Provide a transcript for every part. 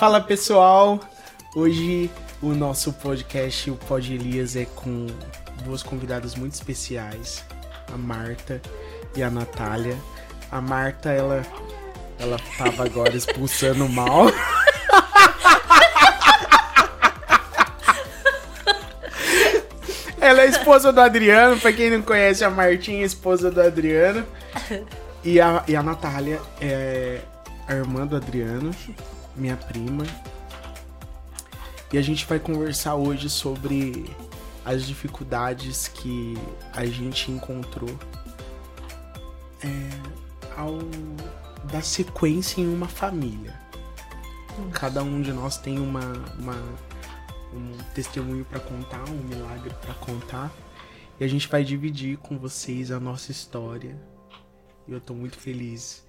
Fala pessoal, hoje o nosso podcast, o Pod Elias, é com duas convidadas muito especiais, a Marta e a Natália. A Marta, ela, ela tava agora expulsando mal. Ela é esposa do Adriano, pra quem não conhece, a Martinha é esposa do Adriano. E a, e a Natália é a irmã do Adriano, minha prima. E a gente vai conversar hoje sobre as dificuldades que a gente encontrou é, ao dar sequência em uma família. Cada um de nós tem uma, uma um testemunho para contar, um milagre para contar. E a gente vai dividir com vocês a nossa história. E eu tô muito feliz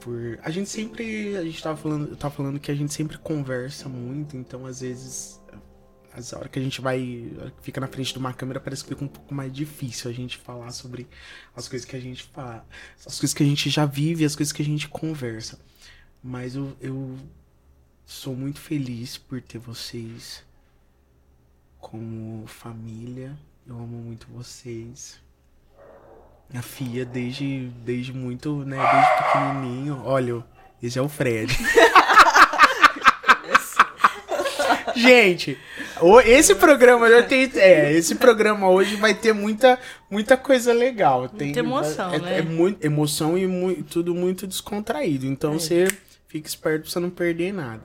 por a gente sempre a gente tava falando, tava falando que a gente sempre conversa muito, então às vezes as horas que a gente vai fica na frente de uma câmera parece que fica um pouco mais difícil a gente falar sobre as coisas que a gente fala, as coisas que a gente já vive, as coisas que a gente conversa. Mas eu, eu sou muito feliz por ter vocês como família. Eu amo muito vocês. A Fia desde, desde muito, né, desde pequenininho. Olha, esse é o Fred. Gente, esse programa já tem, é, esse programa hoje vai ter muita, muita coisa legal. Tem, muita emoção, é, né? É muito emoção e tudo muito descontraído. Então É. você fica esperto pra você não perder nada.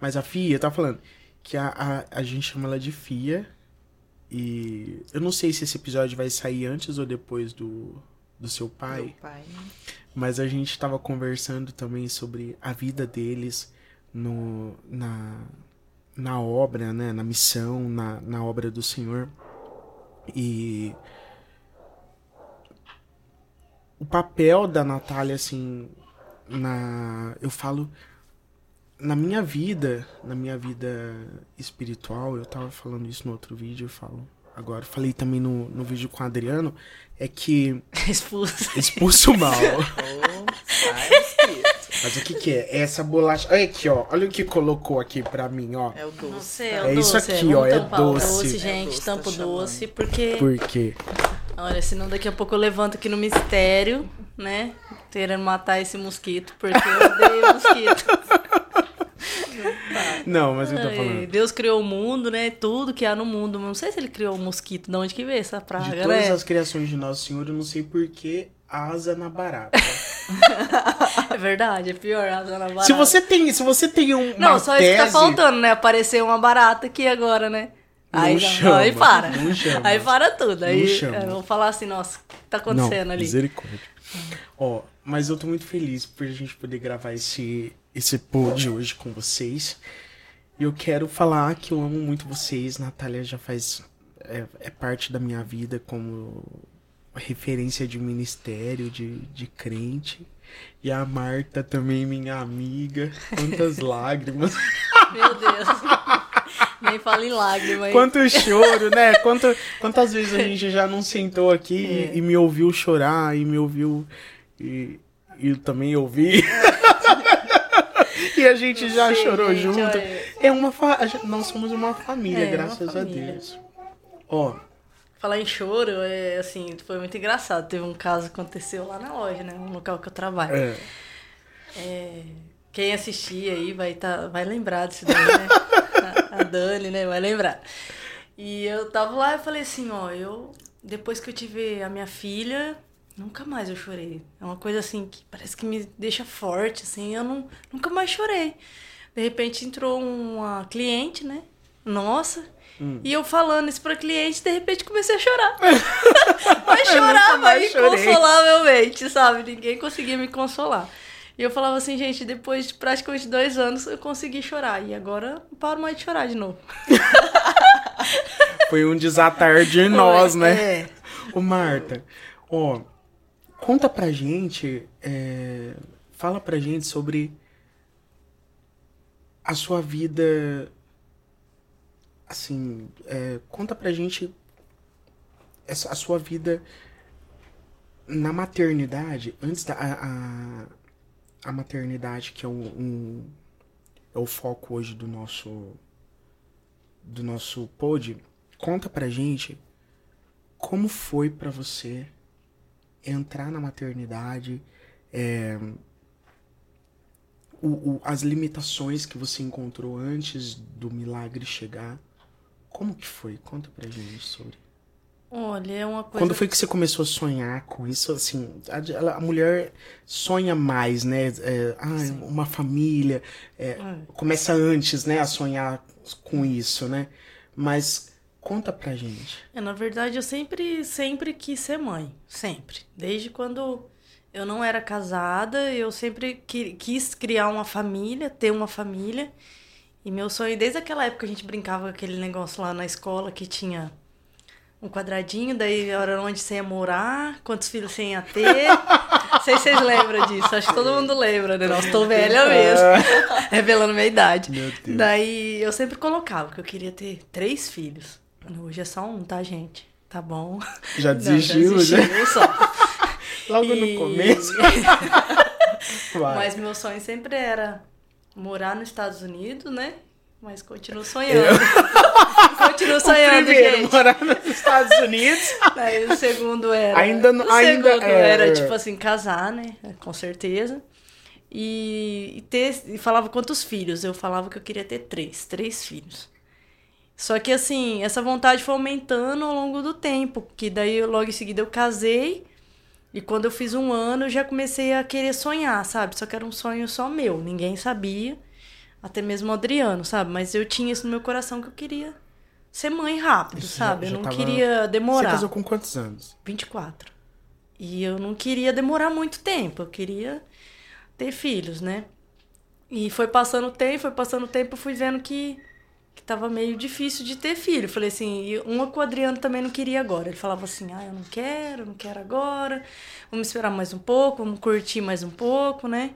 Mas a Fia tá falando que a, a, a gente chama ela de Fia. E eu não sei se esse episódio vai sair antes ou depois do, do seu pai. Meu pai. Mas a gente tava conversando também sobre a vida deles no, na, na obra, né? Na missão, na, na obra do Senhor. E o papel da Natália, assim, na. Eu falo. Na minha vida, na minha vida espiritual, eu tava falando isso no outro vídeo, eu falo. Agora, falei também no, no vídeo com o Adriano, é que Expulso. expulso mal. Sai escrito. Mas o que que é? Essa bolacha. Olha aqui, ó. Olha o que colocou aqui pra mim, ó. É o doce. Não sei, é, É o isso doce. aqui, ó, é o doce. doce, É gente. doce, tampa o tá doce, porque. Por quê? Olha, senão daqui a pouco eu levanto aqui no mistério, né? Querendo matar esse mosquito, porque eu odeio mosquito. Não, mas eu tô falando. Deus criou o mundo, né? Tudo que há no mundo. Não sei se ele criou o mosquito. De onde que veio essa praga, De todas né? as criações de Nosso Senhor, eu não sei por que asa na barata. É verdade, é pior. asa na barata. se você tem, se você tem um, Não, só isso que tá tese- faltando, né? Aparecer uma barata aqui agora, né? Não Aí, chama, aí para. não. Aí para tudo. Aí Não eu vou falar assim, nossa, o que tá acontecendo não, ali? Misericórdia. Ó, mas eu tô muito feliz por a gente poder gravar esse, esse pod hoje com vocês. E eu quero falar que eu amo muito vocês. Natália já faz. É, é parte da minha vida como referência de ministério, de, de crente. E a Marta também, minha amiga. Quantas lágrimas. Meu Deus. Nem fala em lágrima aí. Quanto choro, né? Quanto, quantas vezes a gente já não sentou aqui É. e, e me ouviu chorar e me ouviu e, e eu também ouvi. e a gente já chorou gente, junto. olha. É uma fa... nós somos uma família, É, uma graças família. a Deus. Ó, Falar em choro, é assim, foi muito engraçado. Teve um caso que aconteceu lá na loja, né? No local que eu trabalho. é, É, quem assistir aí vai, tá, vai lembrar disso daí, né? A, a Dani, né? Vai lembrar. E eu tava lá e falei assim, ó, eu, depois que eu tive a minha filha, nunca mais eu chorei. É uma coisa assim que parece que me deixa forte, assim, eu não, nunca mais chorei. De repente entrou uma cliente, né? Nossa. E eu falando isso pra cliente, de repente comecei a chorar. Mas chorava chorei. consolavelmente, sabe? Ninguém conseguia me consolar. E eu falava assim, gente, depois de praticamente dois anos eu consegui chorar. E agora não paro mais de chorar de novo. foi um desatar de nós, né? É. Ô, Marta, ó, conta pra gente, é, fala pra gente sobre a sua vida, assim, é, conta pra gente a sua vida na maternidade, antes da a, a, a maternidade, que é um, é o foco hoje do nosso do nosso pod, conta pra gente como foi pra você entrar na maternidade, é, o, o- as limitações que você encontrou antes do milagre chegar. Como que foi? Conta pra gente sobre. Olha, é uma coisa. Quando foi que você começou a sonhar com isso? Assim, a, a mulher sonha mais, né? É, ah, uma família. é, começa antes, né? A sonhar com isso, né? Mas conta pra gente. É, na verdade, eu sempre, sempre quis ser mãe. Sempre. Desde quando eu não era casada, eu sempre qui- quis criar uma família, ter uma família. E meu sonho, desde aquela época, a gente brincava com aquele negócio lá na escola que tinha um quadradinho, daí era onde você ia morar, quantos filhos você ia ter. Não sei se vocês lembram disso, acho que todo mundo lembra, né? Nossa, tô velha mesmo, revelando minha idade. Daí eu sempre colocava que eu queria ter três filhos. Hoje é só um, tá, gente? Tá bom. Já Não, desistiu, já né? desistiu só. Logo E- no começo. Mas meu sonho sempre era morar nos Estados Unidos, né? Mas continuo sonhando. continuo sonhando, Primeiro, gente. morar nos Estados Unidos. Aí o segundo era. Ainda não- o ainda segundo é. era, tipo assim, casar, né? Com certeza. E, e ter. E falava quantos filhos? Eu falava que eu queria ter três. Três filhos. Só que assim, essa vontade foi aumentando ao longo do tempo. Que daí logo em seguida eu casei. E quando eu fiz um ano, eu já comecei a querer sonhar, sabe? Só que era um sonho só meu, ninguém sabia. Até mesmo o Adriano, sabe? Mas eu tinha isso no meu coração que eu queria ser mãe rápido, Isso já- sabe? já eu não tava- queria demorar. Você casou com quantos anos? 24. E eu não queria demorar muito tempo, eu queria ter filhos, né? E foi passando o tempo, foi passando o tempo, eu fui vendo que, que tava meio difícil de ter filho. Falei assim, e uma que o Adriano também não queria agora. Ele falava assim, ah, eu não quero, não quero agora, vamos esperar mais um pouco, vamos curtir mais um pouco, né?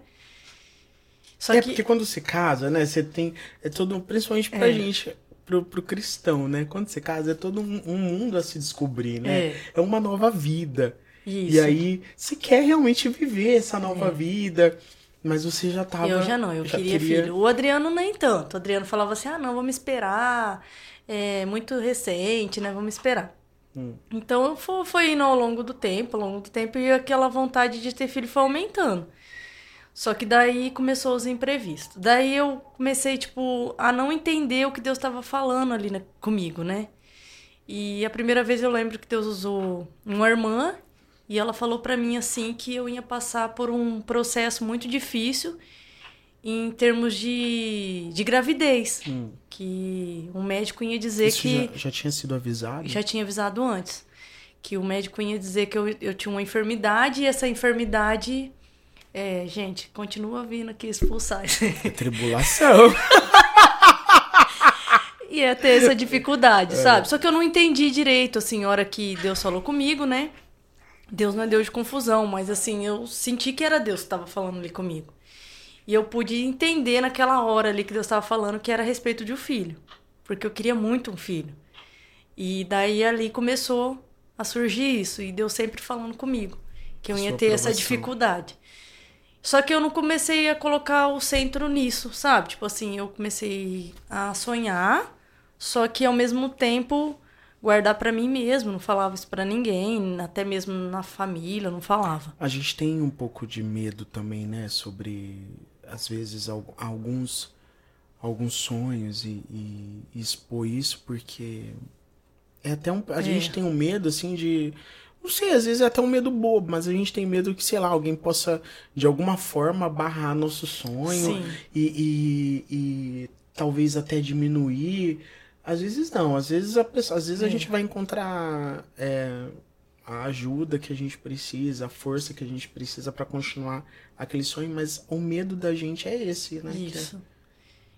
Só é que. porque quando você casa, né? Você tem. É todo. Principalmente pra É. gente, pro, pro cristão, né? Quando você casa, é todo um, um mundo a se descobrir, né? É. É, uma nova vida. Isso. E aí, você quer realmente viver essa nova vida. Mas você já tava. Eu já não, eu queria, filho. O Adriano nem tanto. O Adriano falava assim: ah, não, vamos esperar. É muito recente, né? Vamos esperar. Hum. Então foi, foi indo ao longo do tempo, ao longo do tempo, e aquela vontade de ter filho foi aumentando. Só que daí começou os imprevistos. Daí eu comecei, tipo, a não entender o que Deus estava falando ali né, comigo, né? E a primeira vez eu lembro que Deus usou uma irmã e ela falou pra mim assim que eu ia passar por um processo muito difícil em termos de, de gravidez. Que um médico ia dizer Hum. Isso que. já, já tinha sido avisado? Já tinha avisado antes. Que o médico ia dizer que eu, eu tinha uma enfermidade e essa enfermidade. É, gente, continua vindo aqui expulsar. É tribulação. ia ter essa dificuldade, sabe? Só que eu não entendi direito, assim, a hora que Deus falou comigo, né? Deus não é Deus de confusão, mas assim, eu senti que era Deus que estava falando ali comigo. E eu pude entender naquela hora ali que Deus estava falando que era a respeito de um filho. Porque eu queria muito um filho. E daí ali começou a surgir isso. E Deus sempre falando comigo. Que eu A ia sua ter essa aprovação. dificuldade. Só que eu não comecei a colocar o centro nisso, sabe? Tipo assim, eu comecei a sonhar, só que ao mesmo tempo guardar pra mim mesmo, não falava isso pra ninguém, até mesmo na família, não falava. A gente tem um pouco de medo também, né? Sobre, às vezes, al- alguns, alguns sonhos e, e expor isso, porque é até um, a É. gente tem um medo, assim, de... Não sei, às vezes é até um medo bobo, mas a gente tem medo que, sei lá, alguém possa, de alguma forma, barrar nosso sonho e, e, e talvez até diminuir. Às vezes não, às vezes a, pessoa, às vezes a É. gente vai encontrar é, a ajuda que a gente precisa, a força que a gente precisa pra continuar aquele sonho, mas o medo da gente é esse, né? É- Isso.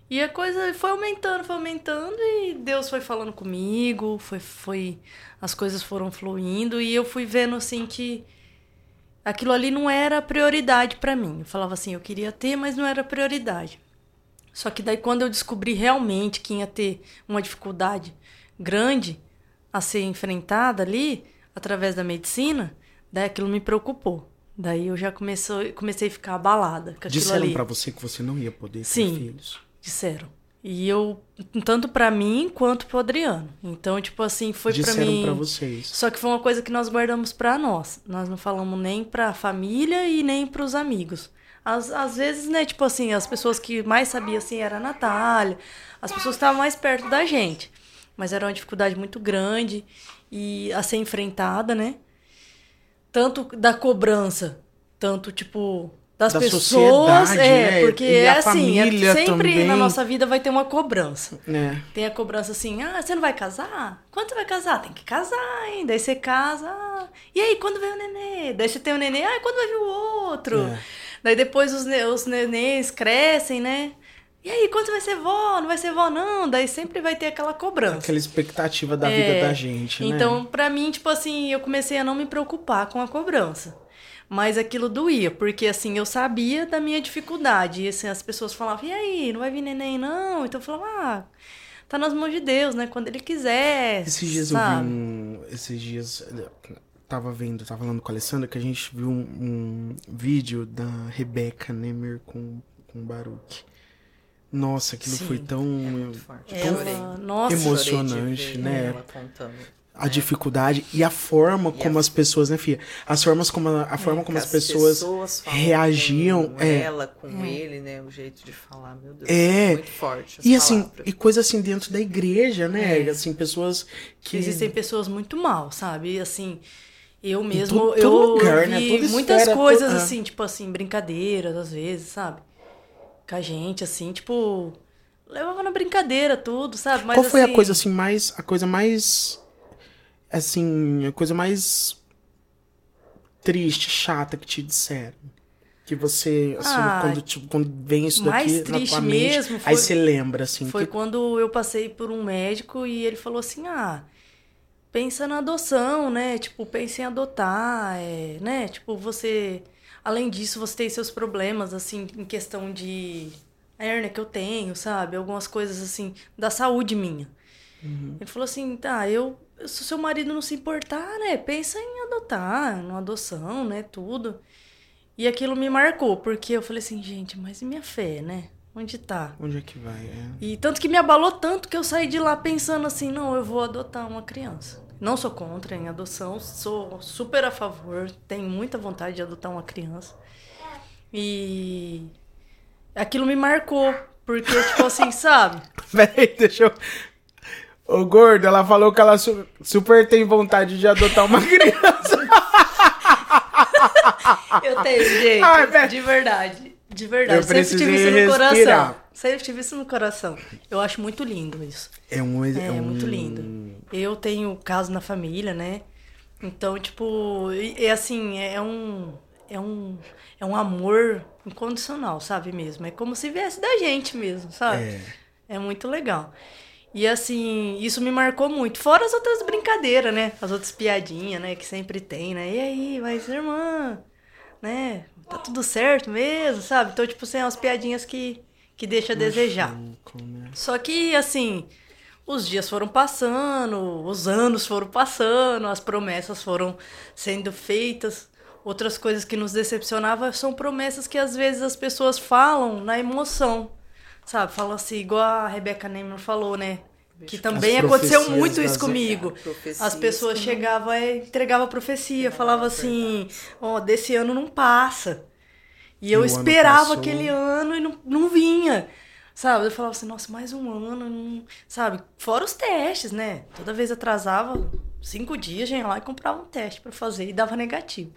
E a coisa foi aumentando, foi aumentando e Deus foi falando comigo, foi, foi, as coisas foram fluindo e eu fui vendo assim que aquilo ali não era prioridade pra mim. Eu falava assim, eu queria ter, mas não era prioridade. Só que daí quando eu descobri realmente que ia ter uma dificuldade grande a ser enfrentada ali através da medicina, daí aquilo me preocupou. Daí eu já comecei, comecei a ficar abalada com Disseram pra você que você não ia poder ter Sim. filhos. Disseram. E eu, tanto pra mim quanto pro Adriano. Então, tipo assim, foi pra Disseram mim. pra vocês. Só que foi uma coisa que nós guardamos pra nós. Nós não falamos nem pra família e nem pros amigos. Às, às vezes, né, tipo assim, as pessoas que mais sabiam, assim, era a Natália. As pessoas estavam mais perto da gente. Mas era uma dificuldade muito grande e a ser enfrentada, né? Tanto da cobrança, tanto, tipo, das Da pessoas. é, né? porque E é assim, é- família sempre na também. nossa vida vai ter uma cobrança. É. Tem a cobrança assim, ah, você não vai casar? Quando você vai casar? Tem que casar, hein? Daí você casa. ah, E aí, quando vem o nenê? Daí você tem o nenê, ah, quando vai vir o outro? É. Daí depois os, os nenês crescem, né? E aí, quando vai ser vó? Não vai ser vó, não? Daí sempre vai ter aquela cobrança. Aquela expectativa da É, vida da gente, né? Então, pra mim, tipo assim, eu comecei a não me preocupar com a cobrança. Mas aquilo doía, porque assim, eu sabia da minha dificuldade. E assim, as pessoas falavam, e aí, não vai vir neném, não? Então eu falava, ah, tá nas mãos de Deus, né? Quando ele quiser. Esses dias eu sabe? vi um. Esses dias. Tava vendo, tava falando com a Alessandra que a gente viu um, um vídeo da Rebeca Nemer com, com o Baruch. Nossa, aquilo Sim. foi tão. Muito forte. Ela, Chorei. nossa, Emo- Chorei de emocionante, né? A dificuldade e a forma E como a- as pessoas, né, Fia? As formas como a, a forma como as pessoas. falam reagiam, com é. ela, com ele, né? O jeito de falar, meu Deus. É. Muito forte. as E assim, palavras. e coisa assim dentro da igreja, né? É. Assim, pessoas que. Existem pessoas muito mal, sabe? E assim, eu mesmo, todo- eu todo lugar, vi né? Toda muitas esfera, coisas to- ah. assim, tipo assim, brincadeiras às vezes, sabe? Com a gente, assim, tipo, levava na brincadeira tudo, sabe? Mas, Qual foi assim, a coisa assim mais. A coisa mais. Assim, a coisa mais. Triste, chata que te disseram? Que você, assim, Ah, quando, tipo, quando vem isso daqui na tua mente, mesmo aí foi- você lembra, assim. Foi que- quando eu passei por um médico e ele falou assim: ah, pensa na adoção, né? Tipo, pensa em adotar, é, né? Tipo, você. Além disso, você tem seus problemas, assim, em questão de hérnia que eu tenho, sabe? Algumas coisas, assim, da saúde minha. Ele falou assim: tá, eu. Se o seu marido não se importar, né? Pensa em adotar, numa adoção, né? Tudo. E aquilo me marcou, porque eu falei assim, gente, mas e minha fé, né? Onde tá? Onde é que vai? É. E tanto que me abalou tanto que eu saí de lá pensando assim, não, eu vou adotar uma criança. Não sou contra em adoção, sou super a favor, tenho muita vontade de adotar uma criança. E aquilo me marcou, porque tipo assim, sabe? Peraí, deixa eu. Ô, gordo, ela falou que ela su- super tem vontade de adotar uma criança. Eu tenho, gente, Ai, de verdade. De verdade, Eu sempre tive isso no respirar. coração. Sempre tive isso no coração. Eu acho muito lindo isso. É um. É, um- muito lindo. Eu tenho caso na família, né? Então, tipo, e, e assim, é um. É um. É um amor incondicional, sabe mesmo? É como se viesse da gente mesmo, sabe? É. É muito legal. E assim, isso me marcou muito. Fora as outras brincadeiras, né? As outras piadinhas, né? Que sempre tem, né? E aí, vai ser irmã, né? Tá tudo certo mesmo, sabe? Então, tipo, assim, umas piadinhas que, que deixa a desejar. Só que, assim, os dias foram passando, os anos foram passando, as promessas foram sendo feitas. Outras coisas que nos decepcionavam são promessas que às vezes as pessoas falam na emoção. Sabe? Falam assim, igual a Rebeca Neyman falou, né? Que também As aconteceu muito isso comigo. Profecias As pessoas não- chegavam e entregavam a profecia, falavam assim, ó, desse ano não passa. E eu E ano esperava passou. aquele ano e não, não vinha. Sabe? Eu falava assim, nossa, mais um ano, não... sabe? Fora os testes, né? Toda vez atrasava cinco dias, gente lá e comprava um teste pra fazer e dava negativo.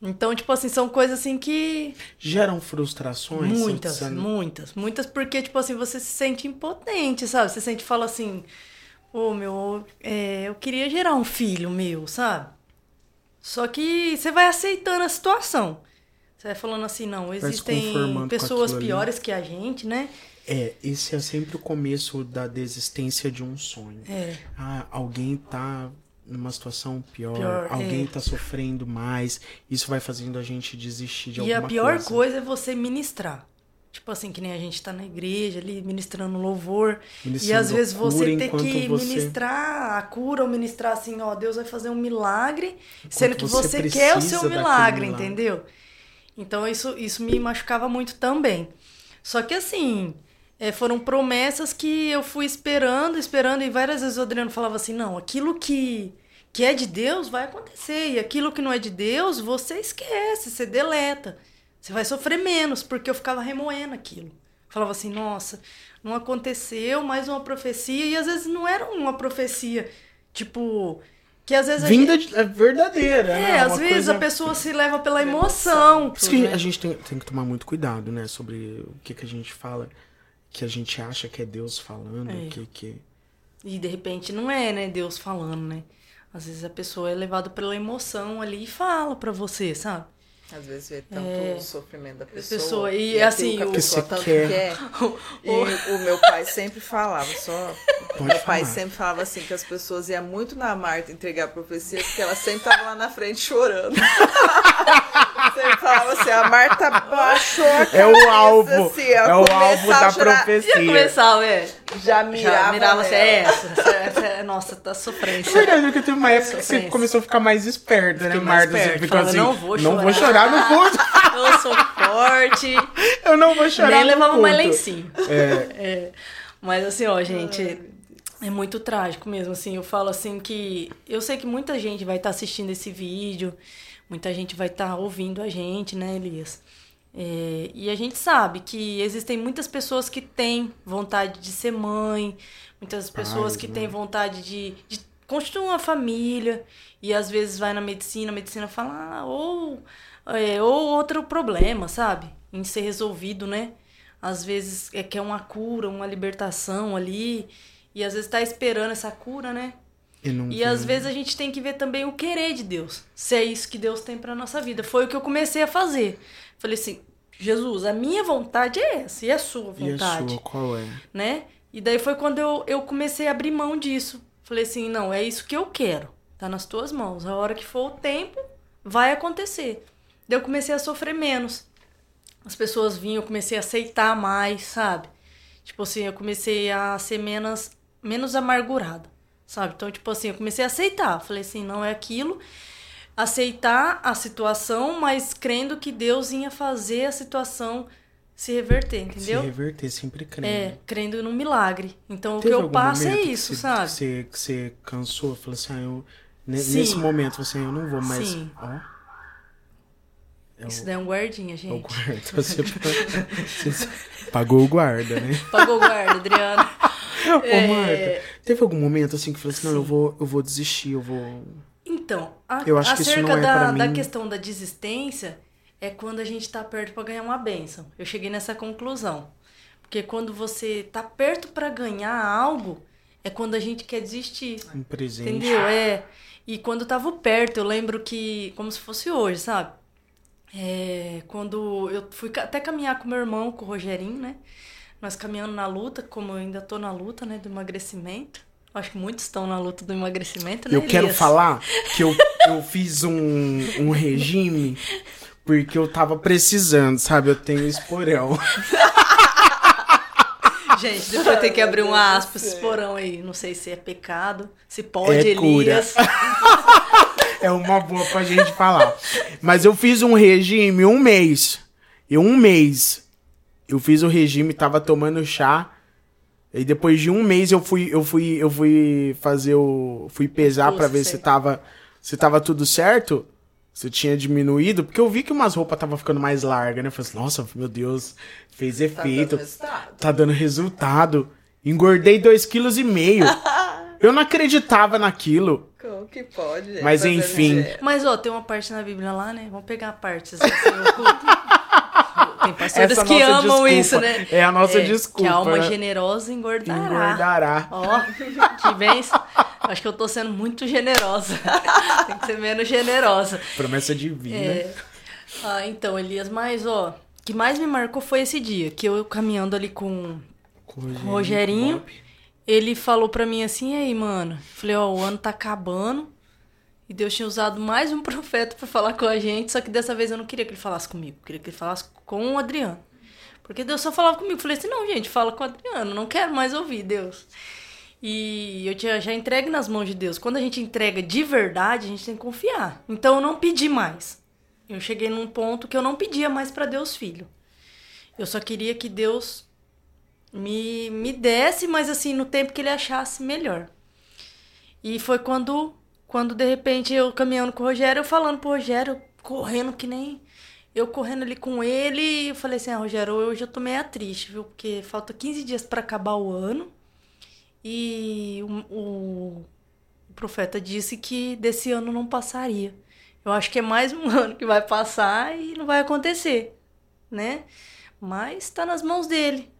Então, tipo assim, são coisas assim que. Geram frustrações? Muitas, Você- muitas. Muitas porque, tipo assim, você se sente impotente, sabe? Você sente fala assim, ô meu, é, eu queria gerar um filho meu, sabe? Só que você vai aceitando a situação. Você vai falando assim, não, existem pessoas aquilo ali. piores que a gente, né? É, esse é sempre o começo da desistência de um sonho. É. Ah, alguém tá numa situação pior, Pior, alguém é. tá sofrendo mais, isso vai fazendo a gente desistir de E a alguma pior coisa. coisa. é você ministrar. Tipo assim, que nem a gente tá na igreja ali, ministrando louvor. e Ministrando às vezes você enquanto que você- ministrar a cura ou ministrar assim, ó, Deus vai fazer um milagre, sendo que você você, quer o seu milagre, milagre. entendeu? Então isso, isso me machucava muito também. Só que assim, é, foram promessas que eu fui esperando, esperando, e várias vezes o Adriano falava assim: não, aquilo que, que é de Deus vai acontecer, e aquilo que não é de Deus, você esquece, você deleta. Você vai sofrer menos, porque eu ficava remoendo aquilo. Falava assim, nossa, não aconteceu mais uma profecia, e às vezes não era uma profecia, tipo, que às vezes a Vinda gente... de- é verdadeira, É, né? às Uma vezes coisa- a pessoa se leva pela emoção. Por isso que né? a gente tem, tem que tomar muito cuidado, né? Sobre o que, que a gente fala, que a gente acha que é Deus falando, É. que, que... E de repente não é, né, Deus falando, né? Às vezes a pessoa é levada pela emoção ali e fala pra você, sabe? Às vezes vê tanto o sofrimento da pessoa. pessoa, e aquilo assim, que a o- pessoa Que você tanto quer. quer. E o meu pai sempre falava, só. Pode meu pai falar. sempre falava assim que as pessoas iam muito na Marta entregar a profecia, porque ela sempre tava lá na frente chorando. sempre falava assim, a Marta baixou a cabeça, É o alvo, assim, é o alvo da profecia. começava, é. Já mirava, Já mirava assim, é essa, essa, essa é- nossa, tá sofrendo. É verdade, porque teve uma época que você Sofrência. começou a ficar mais esperta, né, Fiquei Marta? Você ficou assim, não vou não vou chorar." chorar no culto. Eu sou forte. Eu não vou chorar Nem no levava mais lencinho. É, É, mas assim, ó, gente, é muito trágico mesmo, assim, eu falo assim que eu sei que muita gente vai estar assistindo esse vídeo, muita gente vai estar ouvindo a gente, né, Elias? É, e a gente sabe que existem muitas pessoas que têm vontade de ser mãe, muitas pessoas que né? têm vontade de, de constituir uma família, e às vezes vai na medicina, a medicina fala, ah, ou, é, ou outro problema, sabe? Em ser resolvido, né? Às vezes é que é uma cura, uma libertação ali, e às vezes tá esperando essa cura, né? e E às vezes a gente tem que ver também o querer de Deus. Se é isso que Deus tem pra nossa vida. Foi o que eu comecei a fazer. Falei assim, Jesus, a minha vontade é essa, e a sua E a vontade, sua, qual é? né? E daí foi quando eu, eu comecei a abrir mão disso. Falei assim, não, é isso que eu quero. Tá nas tuas mãos. A hora que for o tempo, vai acontecer. Daí eu comecei a sofrer menos. As pessoas vinham, eu comecei a aceitar mais, sabe? Tipo assim, eu comecei a ser menos, menos amargurada, sabe? Então, tipo assim, eu comecei a aceitar. Falei assim, não é aquilo. Aceitar a situação, mas crendo que Deus ia fazer a situação se reverter, entendeu? Se reverter, sempre crendo. É, crendo no milagre. Então o Teve que eu passo é que isso, você- sabe? Que você, que você cansou, falou assim, ah, eu... Sim. Nesse momento, você, eu não vou mais... Sim. Ó, é o, Isso daí é um guardinha, é o gente. guarda. Você, você pagou o guarda, né? Pagou o guarda, Adriana. Ô, É. Marta, teve algum momento assim que falou assim, não, eu vou, eu vou desistir, eu vou... Então, a, Eu acho que isso acerca não é da, pra da mim. questão da desistência é quando a gente tá perto pra ganhar uma bênção. Eu cheguei nessa conclusão. Porque quando você tá perto pra ganhar algo, é quando a gente quer desistir. Um presente. Entendeu? É. E quando eu tava perto, eu lembro que, como se fosse hoje, sabe? É, quando eu fui até caminhar com meu irmão, com o Rogerinho, né? Nós caminhando na luta, como eu ainda tô na luta, né, do emagrecimento. Acho que muitos estão na luta do emagrecimento, né? Eu quero Elias? falar que eu, eu fiz um, um regime porque eu tava precisando, sabe? Eu tenho esporão. Gente, depois tem que abrir um aspas, esse porão aí. Não sei se é pecado, se pode, É cura. Elias. É uma boa pra gente falar. Mas eu fiz um regime um mês. E um mês eu fiz o regime, tava tomando chá. E depois de um mês eu fui, eu fui, eu fui fazer o. Fui pesar pra ver se sei. tava, se tava tudo certo. Se tinha diminuído, porque eu vi que umas roupas tava ficando mais largas, né? Eu falei assim, nossa, meu Deus, fez Tá efeito, dando resultado. tá dando resultado. Engordei 2,5 kg. Eu não acreditava naquilo. Como que pode? Mas enfim. Mas, ó, tem uma parte na Bíblia lá, né? Vamos pegar partes assim, ocultas. Tem pastores Essa que amam desculpa. isso, né? É a nossa desculpa, Que a alma né? generosa engordará. Engordará. Ó, que bênção. Acho que eu tô sendo muito generosa. Tem que ser menos generosa. Promessa divina. É. Ah, então, Elias, mas, ó, o que mais me marcou foi esse dia, que eu caminhando ali com Com o Rogerinho, ele falou pra mim assim, e aí, mano? Falei, ó, o ano tá acabando. E Deus tinha usado mais um profeta pra falar com a gente, só que dessa vez eu não queria que ele falasse comigo, queria que ele falasse com o Adriano. Porque Deus só falava comigo. Falei assim, não, gente, fala com o Adriano, não quero mais ouvir Deus. E eu tinha já entregue nas mãos de Deus. Quando a gente entrega de verdade, a gente tem que confiar. Então eu não pedi mais. Eu cheguei num ponto que eu não pedia mais pra Deus filho. Eu só queria que Deus me, me desse, mas assim, no tempo que ele achasse melhor. E foi quando, quando de repente eu caminhando com o Rogério, eu falando pro Rogério, correndo que nem. Eu correndo ali com ele, e eu falei assim: ah, Rogério, hoje eu tô meio triste, viu? Porque falta 15 dias para acabar o ano. E o, o, o profeta disse que desse ano não passaria. Eu acho que é mais um ano que vai passar e não vai acontecer, né? Mas tá nas mãos dele.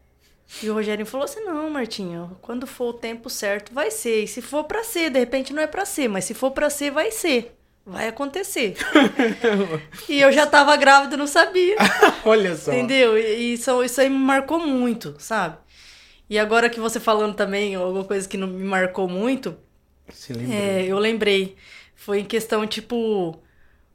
E o Rogério falou assim: não, Martinho, quando for o tempo certo, vai ser. E se for para ser, de repente não é para ser, mas se for para ser, vai ser. Vai acontecer. e eu já tava grávida, não sabia. Olha só. Entendeu? E isso, isso aí me marcou muito, sabe? E agora que você falando também, alguma coisa que não me marcou muito, Se lembra? é, eu lembrei. Foi em questão, tipo,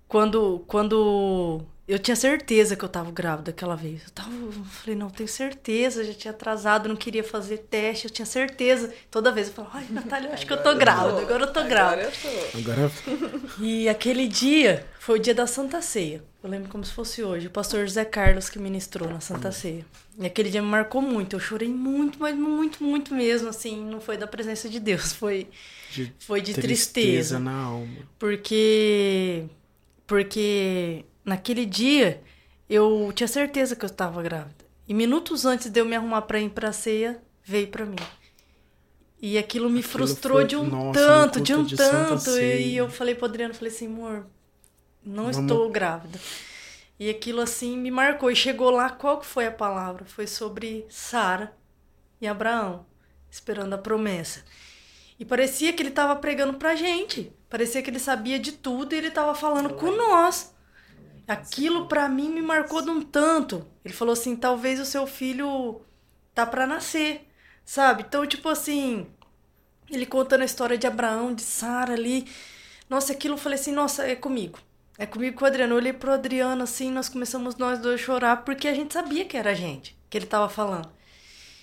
quando, quando eu tinha certeza que eu tava grávida aquela vez. Eu tava, eu falei, não, tenho certeza, já tinha atrasado, não queria fazer teste, eu tinha certeza. Toda vez eu falo, ai, Natália, eu acho que eu tô grávida, agora eu tô grávida. Agora eu tô. Agora E aquele dia foi o dia da Santa Ceia. Eu lembro como se fosse hoje. O pastor José Carlos que ministrou na Santa Ceia. E aquele dia me marcou muito. Eu chorei muito, mas muito, muito mesmo. Assim, não foi da presença de Deus, foi, de foi de tristeza tristeza. na alma. Porque. Porque naquele dia eu tinha certeza que eu estava grávida. E minutos antes de eu me arrumar pra ir pra ceia, veio pra mim. E aquilo me Aquilo frustrou foi- de um nossa, no tanto, de um de tanto. E eu falei pro Adriano, falei assim, amor, não Vamos- estou grávida. E aquilo assim me marcou. E chegou lá, qual que foi a palavra? Foi sobre Sara e Abraão, esperando a promessa. E parecia que ele estava pregando pra gente. Parecia que ele sabia de tudo e ele estava falando com nós. Aquilo pra mim me marcou de um tanto. Ele falou assim: talvez o seu filho tá pra nascer, sabe? Então, tipo assim, ele contando a história de Abraão, de Sara ali. Nossa, aquilo eu falei assim: nossa, é comigo. É comigo com o Adriano. Eu olhei pro Adriano assim, nós começamos nós dois a chorar porque a gente sabia que era a gente, que ele tava falando.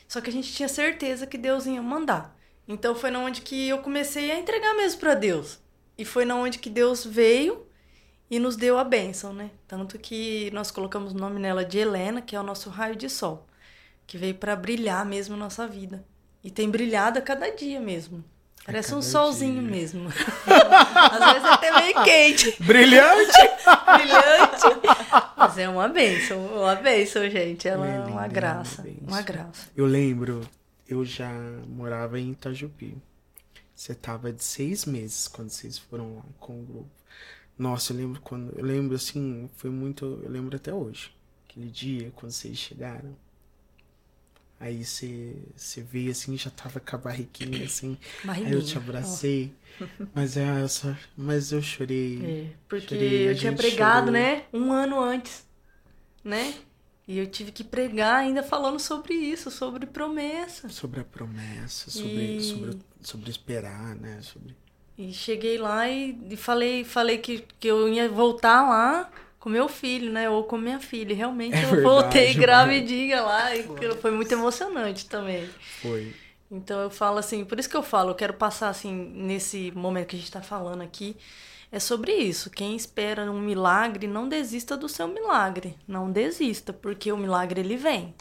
Só que a gente tinha certeza que Deus ia mandar. Então foi na onde que eu comecei a entregar mesmo pra Deus. E foi na onde que Deus veio e nos deu a bênção, né? Tanto que nós colocamos o nome nela de Helena, que é o nosso raio de sol, que veio pra brilhar mesmo nossa vida. E tem brilhado a cada dia mesmo. Parece um solzinho dia. mesmo. Às vezes até meio quente, Brilhante! brilhante. Mas é uma bênção, uma bênção, gente. Ela É uma graça, uma uma graça. Eu lembro, eu já morava em Itajupi. Você tava de seis meses quando vocês foram lá com o grupo. Nossa, eu lembro quando. Eu lembro assim, foi muito. Eu lembro até hoje. Aquele dia, quando vocês chegaram. Aí você, você veio assim, já tava com a barriguinha assim. Aí eu te Barriguinha. abracei. Mas, é, eu só, mas eu chorei. É, porque Chorei, eu tinha pregado, chorou. né? Um ano antes, né? E eu tive que pregar ainda falando sobre isso, sobre promessa. Sobre a promessa, sobre, E- sobre, sobre esperar, né? Sobre. E cheguei lá e, e falei, falei que, que eu ia voltar lá com meu filho, né? Ou com minha filha. E realmente É eu verdade, voltei mano. gravidinha lá. E foi muito emocionante também. Foi. Então eu falo assim, por isso que eu falo, eu quero passar assim, nesse momento que a gente tá falando aqui, é sobre isso. Quem espera um milagre, não desista do seu milagre. Não desista, porque o milagre ele vem.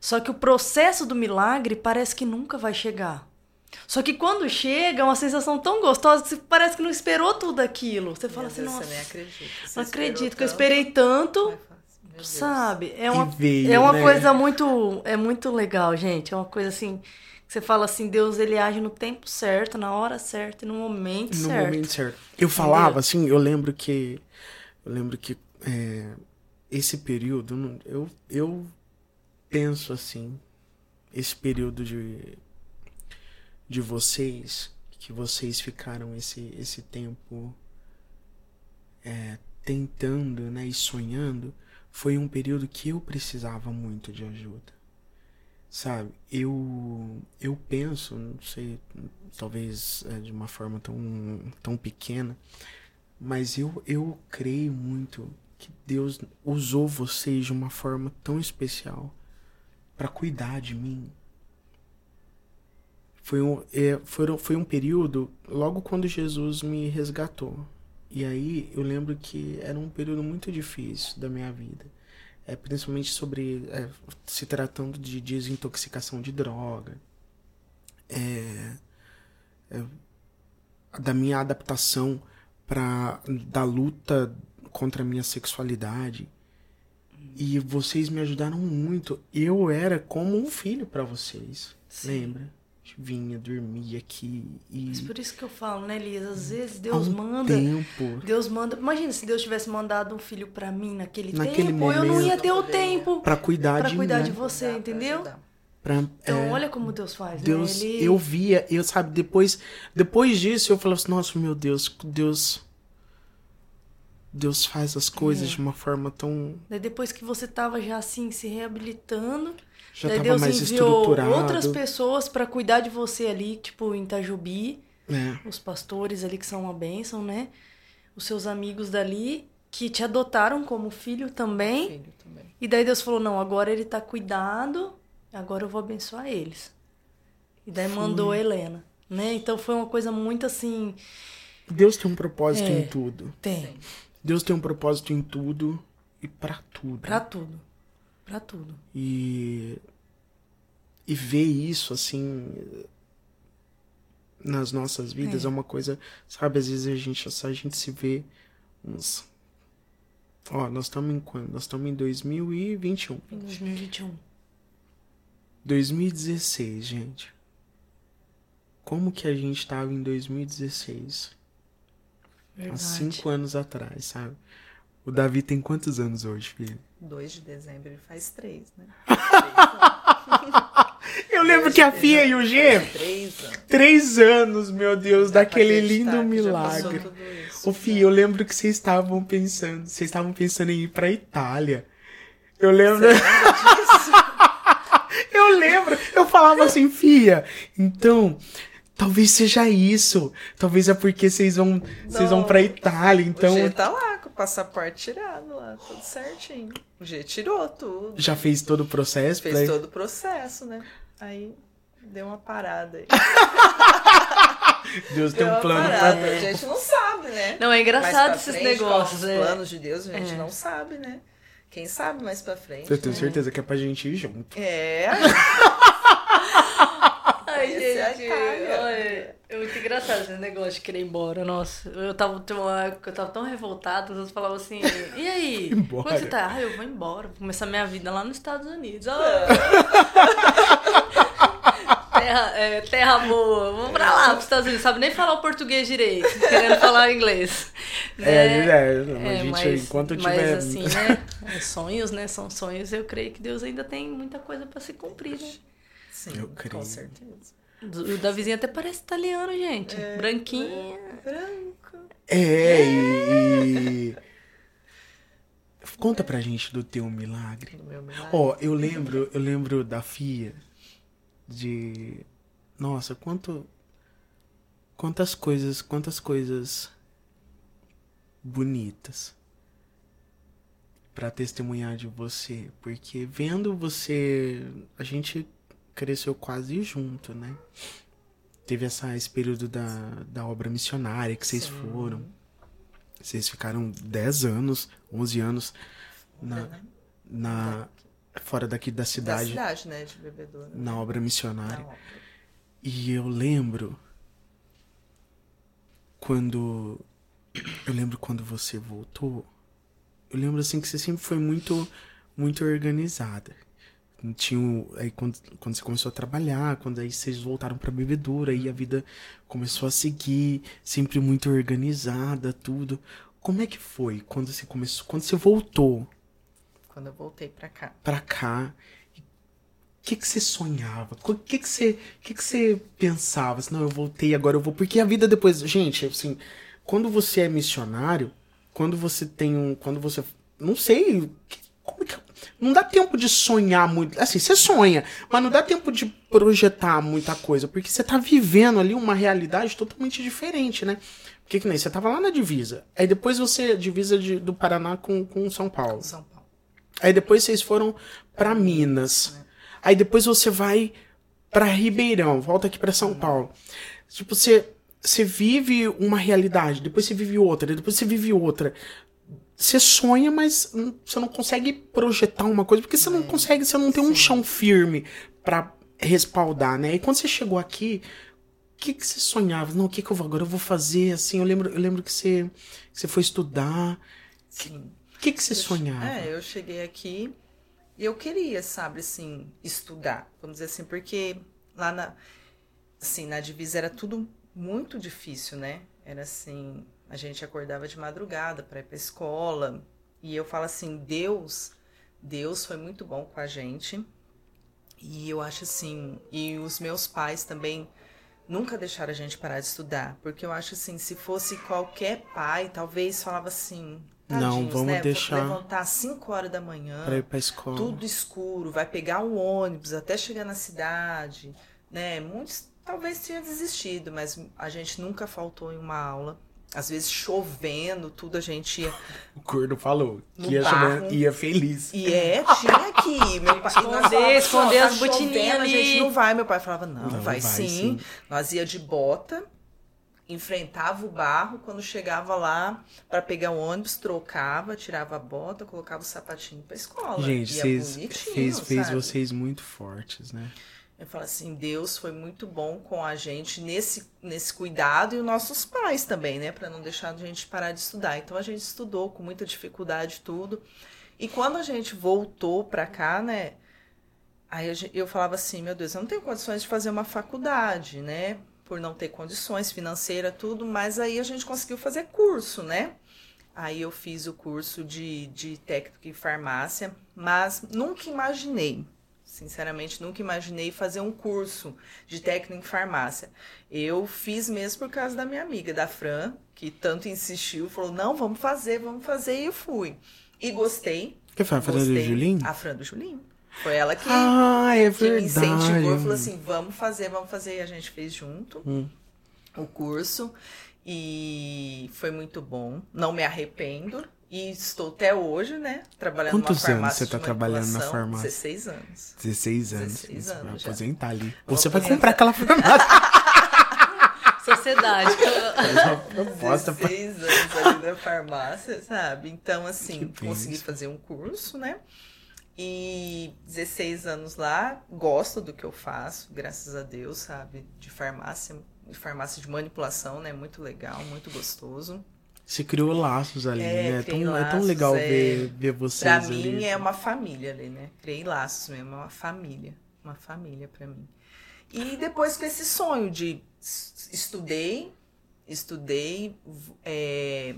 Só que o processo do milagre parece que nunca vai chegar. Só que quando chega, é uma sensação tão gostosa que você parece que não esperou tudo aquilo. Você fala Meu assim, Deus, nossa, Você nem acredita. Você não acredito que eu esperei tanto. Deus. Sabe? É uma, veio, é uma né? coisa muito. É muito legal, gente. É uma coisa assim. Que você fala assim, Deus ele age no tempo certo, na hora certa e no momento No certo. momento certo. Eu falava assim, eu lembro que. Eu lembro que é, esse período, não- eu, eu penso assim, esse período de, de vocês, que vocês ficaram esse, esse tempo é, tentando né, e sonhando, foi um período que eu precisava muito de ajuda. Sabe, eu eu penso, não sei, talvez é, de uma forma tão, tão pequena, mas eu, eu creio muito que Deus usou vocês de uma forma tão especial para cuidar de mim. Foi um, é, foram, foi um período logo quando Jesus me resgatou. E aí eu lembro que era um período muito difícil da minha vida. é, principalmente sobre é, se tratando de desintoxicação de droga, é, é, da minha adaptação para da luta contra a minha sexualidade. E vocês me ajudaram muito. Eu era como um filho para vocês. Sim. Lembra? Vinha, dormia aqui e Mas por isso que eu falo, né, Elias? Às vezes Deus um manda. tempo. Deus manda. Imagina se Deus tivesse mandado um filho pra mim naquele, Naquele tempo, eu não ia momento. ter o tempo Para cuidar pra de cuidar mim, de né? você, entendeu? Pra- Então, é, olha como Deus faz, Deus, né? Ele... eu via, eu sabe, depois, depois disso eu falava assim, nossa, meu Deus, Deus, Deus faz as coisas É. de uma forma tão, Daí depois que você tava já assim se reabilitando, já daí tava Deus mais enviou estruturado, outras pessoas pra cuidar de você ali, tipo em Itajubi, né? os pastores ali que são uma bênção, né? Os seus amigos dali que te adotaram como filho também. Filho também. E daí Deus falou: não, agora ele tá cuidado, agora eu vou abençoar eles. E daí mandou a Helena, né? Então foi uma coisa muito assim. Deus tem um propósito É. em tudo. Tem. Deus tem um propósito em tudo e pra tudo. Pra tudo. Pra tudo. E e ver isso assim nas nossas vidas é. É. uma coisa, sabe, às vezes a gente a gente se vê uns Ó, nós estamos em quando? Nós estamos em 2021. Em 2021. 2016, gente. Como que a gente tava em 2016? Há Verdade. cinco anos atrás, sabe? O Davi tem quantos anos hoje, filho? 2 de dezembro ele faz três, né? Eu lembro que a Fia e o G, Três anos. três anos, meu Deus, Dá daquele lindo milagre. Ô, Fia, eu lembro que vocês estavam pensando, vocês estavam pensando em ir pra Itália. Eu lembro. eu lembro, eu falava assim, Fia, então, talvez seja isso. Talvez é porque vocês vão, vocês vão pra Itália, então O G tá lá com o passaporte tirado lá, tudo certinho. O G tirou tudo. já fez todo o processo Fez pra... todo o processo, né? Aí deu uma parada aí. Deus tem Deu um uma plano parada. pra... A gente não sabe, né? Não, é engraçado esses frente, negócios, né? Os planos de Deus a gente É. não sabe, né? Quem sabe mais pra frente. Eu tenho certeza que é pra gente ir junto. É, É Itália. é muito engraçado esse negócio de querer ir embora. Nossa, eu tava, tem uma época que eu tava tão revoltada, os outros falavam assim, e aí? Embora. Quando você tá? Ah, eu vou embora, vou começar minha vida lá nos Estados Unidos. É. Ah. terra, é, terra boa, vamos pra lá, pros Estados Unidos. Sabe nem falar o português direito, querendo falar inglês. É, né? é, a É, gente, mas, enquanto mas tiver... assim, né? é sonhos, né? São sonhos. Eu creio que Deus ainda tem muita coisa pra se cumprir, né? sim, Eu creio. com certeza. O Davizinho até parece italiano, gente. Branquinho. Branco. É, e, e- Conta pra gente do teu milagre. No meu milagre. Ó, eu lembro, eu lembro da Fia de nossa, quanto quantas coisas, quantas coisas bonitas pra testemunhar de você, porque vendo você, a gente cresceu quase junto, né? Teve essa, esse período da, da obra missionária que vocês Sim. foram. Vocês ficaram 10 anos, 11 anos na, Né? na fora daqui da Da cidade, cidade, né? De bebedouro. na obra missionária. Na obra. E eu lembro quando eu lembro quando você voltou. Eu lembro assim que você sempre foi muito muito organizada. Tinha o- aí quando, quando você começou a trabalhar, quando aí vocês voltaram pra bebedoura, aí a vida começou a seguir, sempre muito organizada, tudo. Como é que foi quando você começou, quando você voltou Quando eu voltei pra cá. pra cá, o que que você sonhava? O que que você, o que que você pensava? Assim, não, eu voltei, agora eu vou. Porque a vida depois, gente, assim, quando você é missionário, quando você tem um, quando você, não sei, que- como é que não dá tempo de sonhar muito. Assim, você sonha, mas não dá tempo de projetar muita coisa, porque você tá vivendo ali uma realidade totalmente diferente, né? Porque que nem você tava lá na divisa. Aí depois você divisa de- do Paraná com, com São Paulo. São Paulo. Aí depois vocês foram pra Minas. Aí depois você vai pra Ribeirão, volta aqui pra São Paulo. Tipo, você você vive uma realidade, depois você vive outra, depois você vive outra. Você sonha, mas você não consegue projetar uma coisa, porque você não consegue, você não tem um chão firme pra respaldar, né? E quando você chegou aqui, o que, que você sonhava? Não, o que, que eu vou agora? Eu vou fazer assim. Eu lembro, eu lembro que você, que você foi estudar. O que, que você Eu sonhava? É, eu cheguei aqui e eu queria, sabe, assim, estudar, vamos dizer assim, porque lá na, assim, na divisa era tudo muito difícil, né? Era assim, a gente acordava de madrugada para ir pra escola e eu falo assim, Deus, Deus foi muito bom com a gente e eu acho assim, e os meus pais também nunca deixaram a gente parar de estudar, porque eu acho assim, se fosse qualquer pai, talvez falava assim, Não, "Tadinhos, vamos né? Deixar levantar às 5 horas da manhã, Pra ir pra escola. tudo escuro, vai pegar um ônibus até chegar na cidade, né? Muitos talvez tenham desistido, mas a gente nunca faltou em uma aula. Às vezes chovendo, tudo a gente ia. O Corno falou que ia, ia feliz. E é, tinha que ir. Meu pai, Esconder, falava, esconder "Ó, as botininhas chovendo, A gente ali." não vai. Meu pai falava, não, Não, vai, vai sim. sim. Nós ia de bota, enfrentava o barro, quando chegava lá para pegar o ônibus, trocava, tirava a bota, colocava o sapatinho pra escola. Gente, Ia vocês bonitinho, fez, fez sabe? vocês muito fortes, né? Eu falo assim, Deus foi muito bom com a gente nesse, nesse cuidado e os nossos pais também, né? Para não deixar a gente parar de estudar. Então a gente estudou com muita dificuldade tudo. E quando a gente voltou para cá, né? Aí eu falava assim, meu Deus, eu não tenho condições de fazer uma faculdade, né? Por não ter condições financeiras, tudo, mas aí a gente conseguiu fazer curso, né? Aí eu fiz o curso de, de técnico em farmácia, mas nunca imaginei, sinceramente, nunca imaginei fazer um curso de técnico em farmácia. Eu fiz mesmo por causa da minha amiga, da Fran, que tanto insistiu, falou: não, vamos fazer, vamos fazer, e eu fui. E gostei. Que foi a Fran do gostei. Julinho? A Fran do Julinho. Foi ela que, Ah, é que me incentivou e falou assim: vamos fazer, vamos fazer. E a gente fez junto Hum. o curso. E foi muito bom. Não me arrependo. E estou até hoje, né? Trabalhando Quantos numa anos você tá de trabalhando na farmácia? 16 anos. 16 anos. 16 Você vai anos já. aposentar ali. Vou Você vai aposentar. comprar aquela farmácia. Sociedade. Proposta pra... 16 anos ali na farmácia, sabe? Então, assim, Que consegui fazer um curso, né? E 16 anos lá, gosto do que eu faço, graças a Deus, sabe? De farmácia, de farmácia de manipulação, né? Muito legal, muito gostoso. Você criou laços ali, É, né? É criei tão, é tão laços, legal é. ver, ver vocês Pra ali. mim é uma família ali, né? Criei laços mesmo, é uma família. Uma família pra mim. E depois com esse sonho de estudei, estudei, é,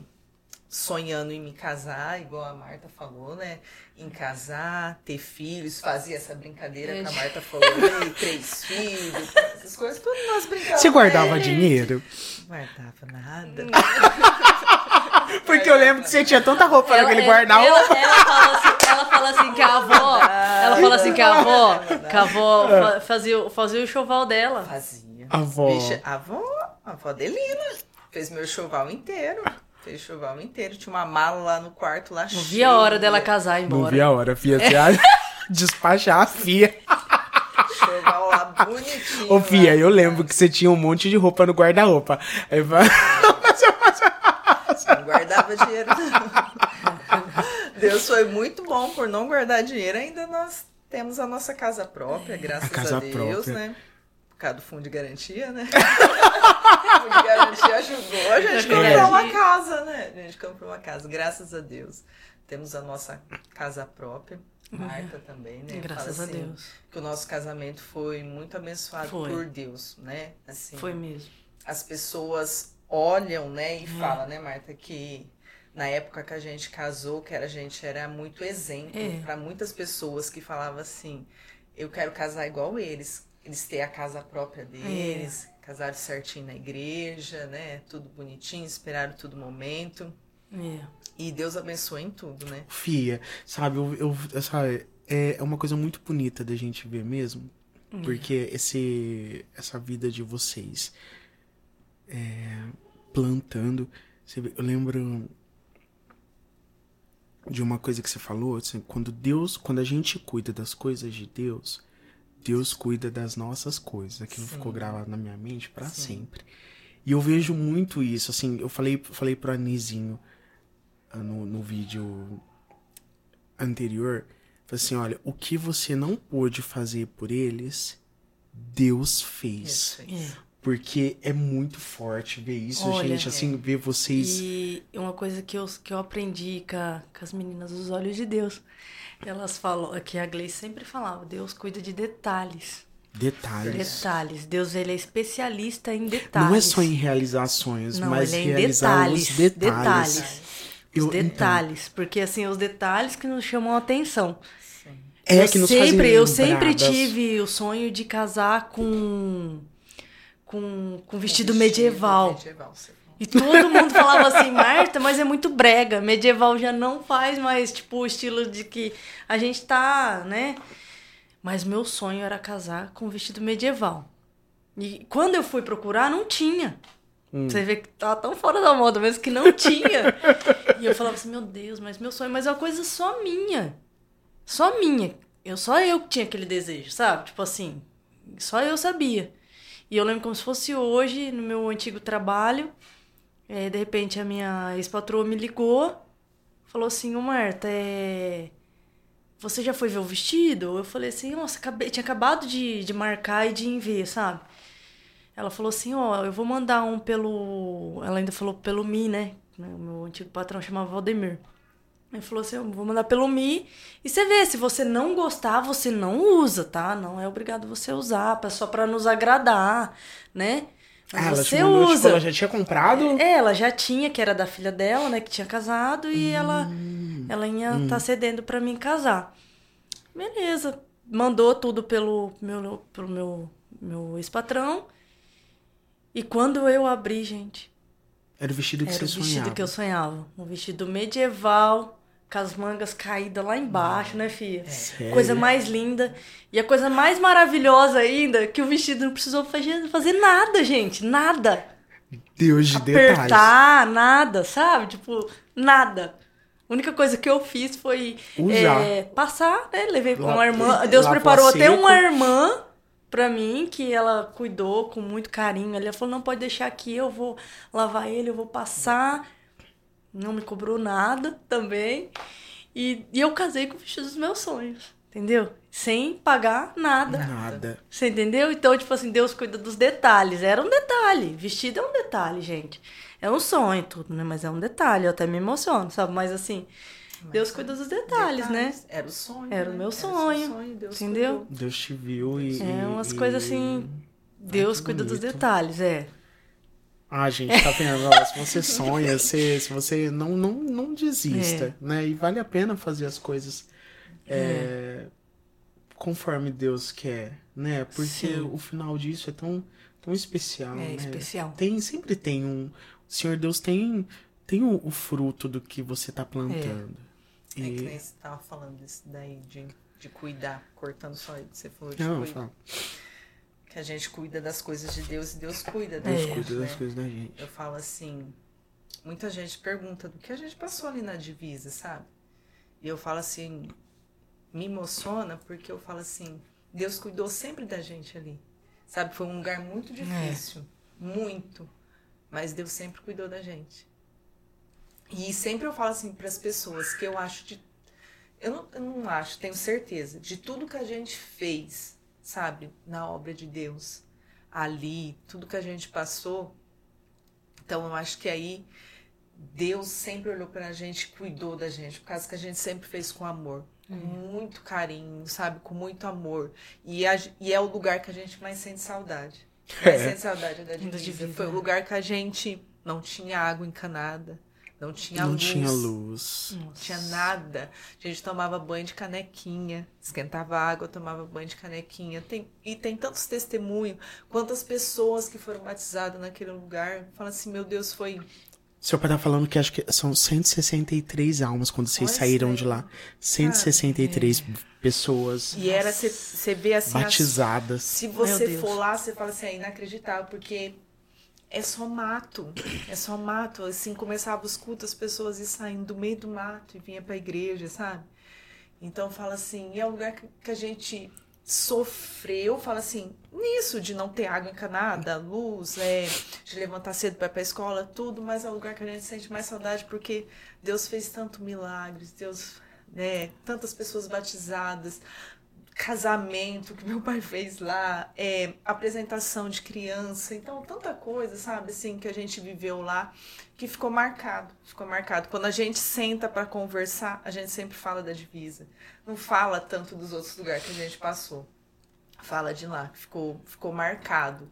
sonhando em me casar, igual a Marta falou, né? Em casar, ter filhos, fazia essa brincadeira que a Marta falou aí, três filhos, essas coisas, tudo nós brincávamos. Você guardava É, dinheiro? Guardava nada. Porque eu lembro que você tinha tanta roupa Ela, naquele ela, guarda-roupa. ela, ela fala assim, ela fala assim que a avó. Ela fala assim que a avó. Que a avó fa- fazia, fazia o choval dela. Fazia. A avó. Bicha, a avó, a avó Adelina, fez meu choval inteiro. Fez choval inteiro. Tinha uma mala lá no quarto, lá Não vi a hora dela casar e ir Não embora. vi a hora, Fia. Você acha- despachar a Fia. Choval lá bonitinho. Ô, Fia, lá. eu lembro que você tinha um monte de roupa no guarda-roupa. Aí vai- Não guardava dinheiro, não. Deus foi muito bom por não guardar dinheiro. Ainda nós temos a nossa casa própria, graças a, casa Deus, própria. né? Por causa do fundo de garantia, né? o fundo de garantia ajudou a gente comprar verdade. uma casa, né? A gente comprou uma casa, graças a Deus. Temos a nossa casa própria. Marta também, né? Graças Fala a assim, Deus. Que o nosso casamento foi muito abençoado Foi. por Deus, né? Assim, Foi mesmo. as pessoas olham, né, e falam, né, Marta, que na época que a gente casou, que era, a gente era muito exemplo É. para muitas pessoas que falavam assim: eu quero casar igual eles, eles têm a casa própria deles, É. casaram certinho na igreja, né, tudo bonitinho, esperaram todo momento. É. E Deus abençoou em tudo, né? Fia, sabe, eu, eu essa, é, é uma coisa muito bonita da gente ver mesmo. Porque esse, essa vida de vocês é, plantando. Eu lembro de uma coisa que você falou, assim, quando Deus, quando a gente cuida das coisas de Deus, Deus cuida das nossas coisas. Aquilo Sim. ficou gravado na minha mente para sempre. E eu vejo muito isso, assim, eu falei, falei pro Anizinho, no, no vídeo anterior, falou assim, olha, o que você não pôde fazer por eles, Deus fez. Isso aí. Porque é muito forte ver isso, Olha, gente. Assim, ver vocês. E uma coisa que eu, que eu aprendi com, a- com as meninas dos olhos de Deus. Elas falam, que a Gleice sempre falava, Deus cuida de detalhes. Detalhes. Detalhes. Deus, ele é especialista em detalhes. Não é só em realizar sonhos, Não, mas ele é em realizar detalhes. os detalhes. Detalhes. Eu- Os detalhes. Porque, assim, os detalhes que nos chamam a atenção. Sim. Então, é eu que nos sempre, fazem eu sempre tive o sonho de casar com com, com vestido Vestido medieval. medieval. E todo mundo falava assim, Marta, mas é muito brega. Medieval já não faz mais, tipo, o estilo de que a gente tá, né? Mas meu sonho era casar com vestido medieval. E quando eu fui procurar, não tinha. Você vê que tá tão fora da moda mesmo que não tinha. e eu falava assim, meu Deus, mas meu sonho, mas é uma coisa só minha. Só minha. Eu só eu que tinha aquele desejo, sabe? Tipo assim, só eu sabia. E eu lembro como se fosse hoje, no meu antigo trabalho, é, de repente a minha ex-patroa me ligou, falou assim, ô Marta, é... você já foi ver o vestido? Eu falei assim, nossa, acabei... tinha acabado de, de marcar e de enviar, sabe? Ela falou assim, ó, eu vou mandar um pelo... Ela ainda falou pelo Mi, né? Meu antigo patrão chamava Valdemir. Ele falou assim, eu vou mandar pelo Mi. E você vê, se você não gostar, você não usa, tá? Não é obrigado você usar, só pra nos agradar, né? Ah, ela você te mandou, tipo, usa. ela já tinha comprado? É, ela já tinha, que era da filha dela, né? Que tinha casado e ela, ela ia tá cedendo pra mim casar. Beleza. Mandou tudo pelo meu, pelo meu, meu ex-patrão. E quando eu abri, gente, Era o vestido que era o você vestido sonhava. que eu sonhava. Um vestido medieval, com as mangas caídas lá embaixo, né, filha? Sério? Coisa mais linda. E a coisa mais maravilhosa ainda, que o vestido não precisou fazer, fazer nada, gente. Nada. Deus de detalhes. Apertar, nada, sabe? Tipo, nada. A única coisa que eu fiz foi é, passar, né? Levei com uma irmã. Deus preparou até seco. uma irmã pra mim, que ela cuidou com muito carinho. Ela falou, não, pode deixar aqui, eu vou lavar ele, eu vou passar. Não me cobrou nada também. E, e eu casei com o vestido dos meus sonhos, entendeu? Sem pagar nada. Nada. Você entendeu? Então, tipo assim, Deus cuida dos detalhes. Era um detalhe. Vestido é um detalhe, gente. É um sonho tudo, né? Mas é um detalhe. Eu até me emociono, sabe? Mas assim, Deus cuida dos detalhes, né? Era o sonho. Era o né? meu o seu sonho, Deus entendeu? cuidou. Deus te viu e. É umas e- coisas assim. Deus que cuida dos bonito. detalhes, é. Ah, gente, tá vendo? Ó, se você sonha, se, se você não, não, não desista, né? E vale a pena fazer as coisas é, conforme Deus quer, né? Porque Sim. o final disso é tão, tão especial, É né? especial. Tem, sempre tem um... O Senhor Deus tem, tem o, o fruto do que você tá plantando. É que E... nem você tava falando disso daí, de, de cuidar, cortando só você falou de Não, cuidar. fala. Que a gente cuida das coisas de Deus e Deus cuida da Deus gente, cuida das né? coisas da gente. Eu falo assim, muita gente pergunta do que a gente passou ali na divisa, sabe? E eu falo assim, me emociona porque eu falo assim, Deus cuidou sempre da gente ali. Sabe, foi um lugar muito difícil, muito, mas Deus sempre cuidou da gente. E sempre eu falo assim para as pessoas que eu acho de eu não, eu não acho, tenho certeza de tudo que a gente fez, sabe, na obra de Deus, ali, tudo que a gente passou, então eu acho que aí Deus sempre olhou pra gente, cuidou da gente, por causa que a gente sempre fez com amor, com muito carinho, sabe, com muito amor. E, a- e é o lugar que a gente mais sente saudade. Mais É. sente saudade da divisa. divisa, Foi o né? lugar que a gente não tinha água encanada, não tinha Não luz. tinha luz. Não tinha nada. A gente tomava banho de canequinha, esquentava água, tomava banho de canequinha. Tem, e tem tantos testemunhos, quantas pessoas que foram batizadas naquele lugar. Fala assim, meu Deus, foi. Seu pai tá falando que acho que são 163 almas quando vocês Olha saíram isso de lá. 163 pessoas E era, você vê assim. as- batizadas. Se você for lá, você fala assim, é inacreditável, porque é só mato. É só mato. Assim, começava os cultos, as pessoas iam saindo do meio do mato e vinha pra igreja, sabe? Então fala assim, é um lugar que, a gente sofreu, fala assim, nisso de não ter água encanada, luz, é, de levantar cedo para ir pra escola, tudo, mas é o lugar que a gente sente mais saudade porque Deus fez tanto milagres, Deus, né, tantas pessoas batizadas, casamento que meu pai fez lá, é, apresentação de criança, então tanta coisa, sabe, assim, que a gente viveu lá, que ficou marcado, ficou marcado. Quando a gente senta para conversar, a gente sempre fala da divisa, não fala tanto dos outros lugares que a gente passou, fala de lá, ficou, ficou marcado.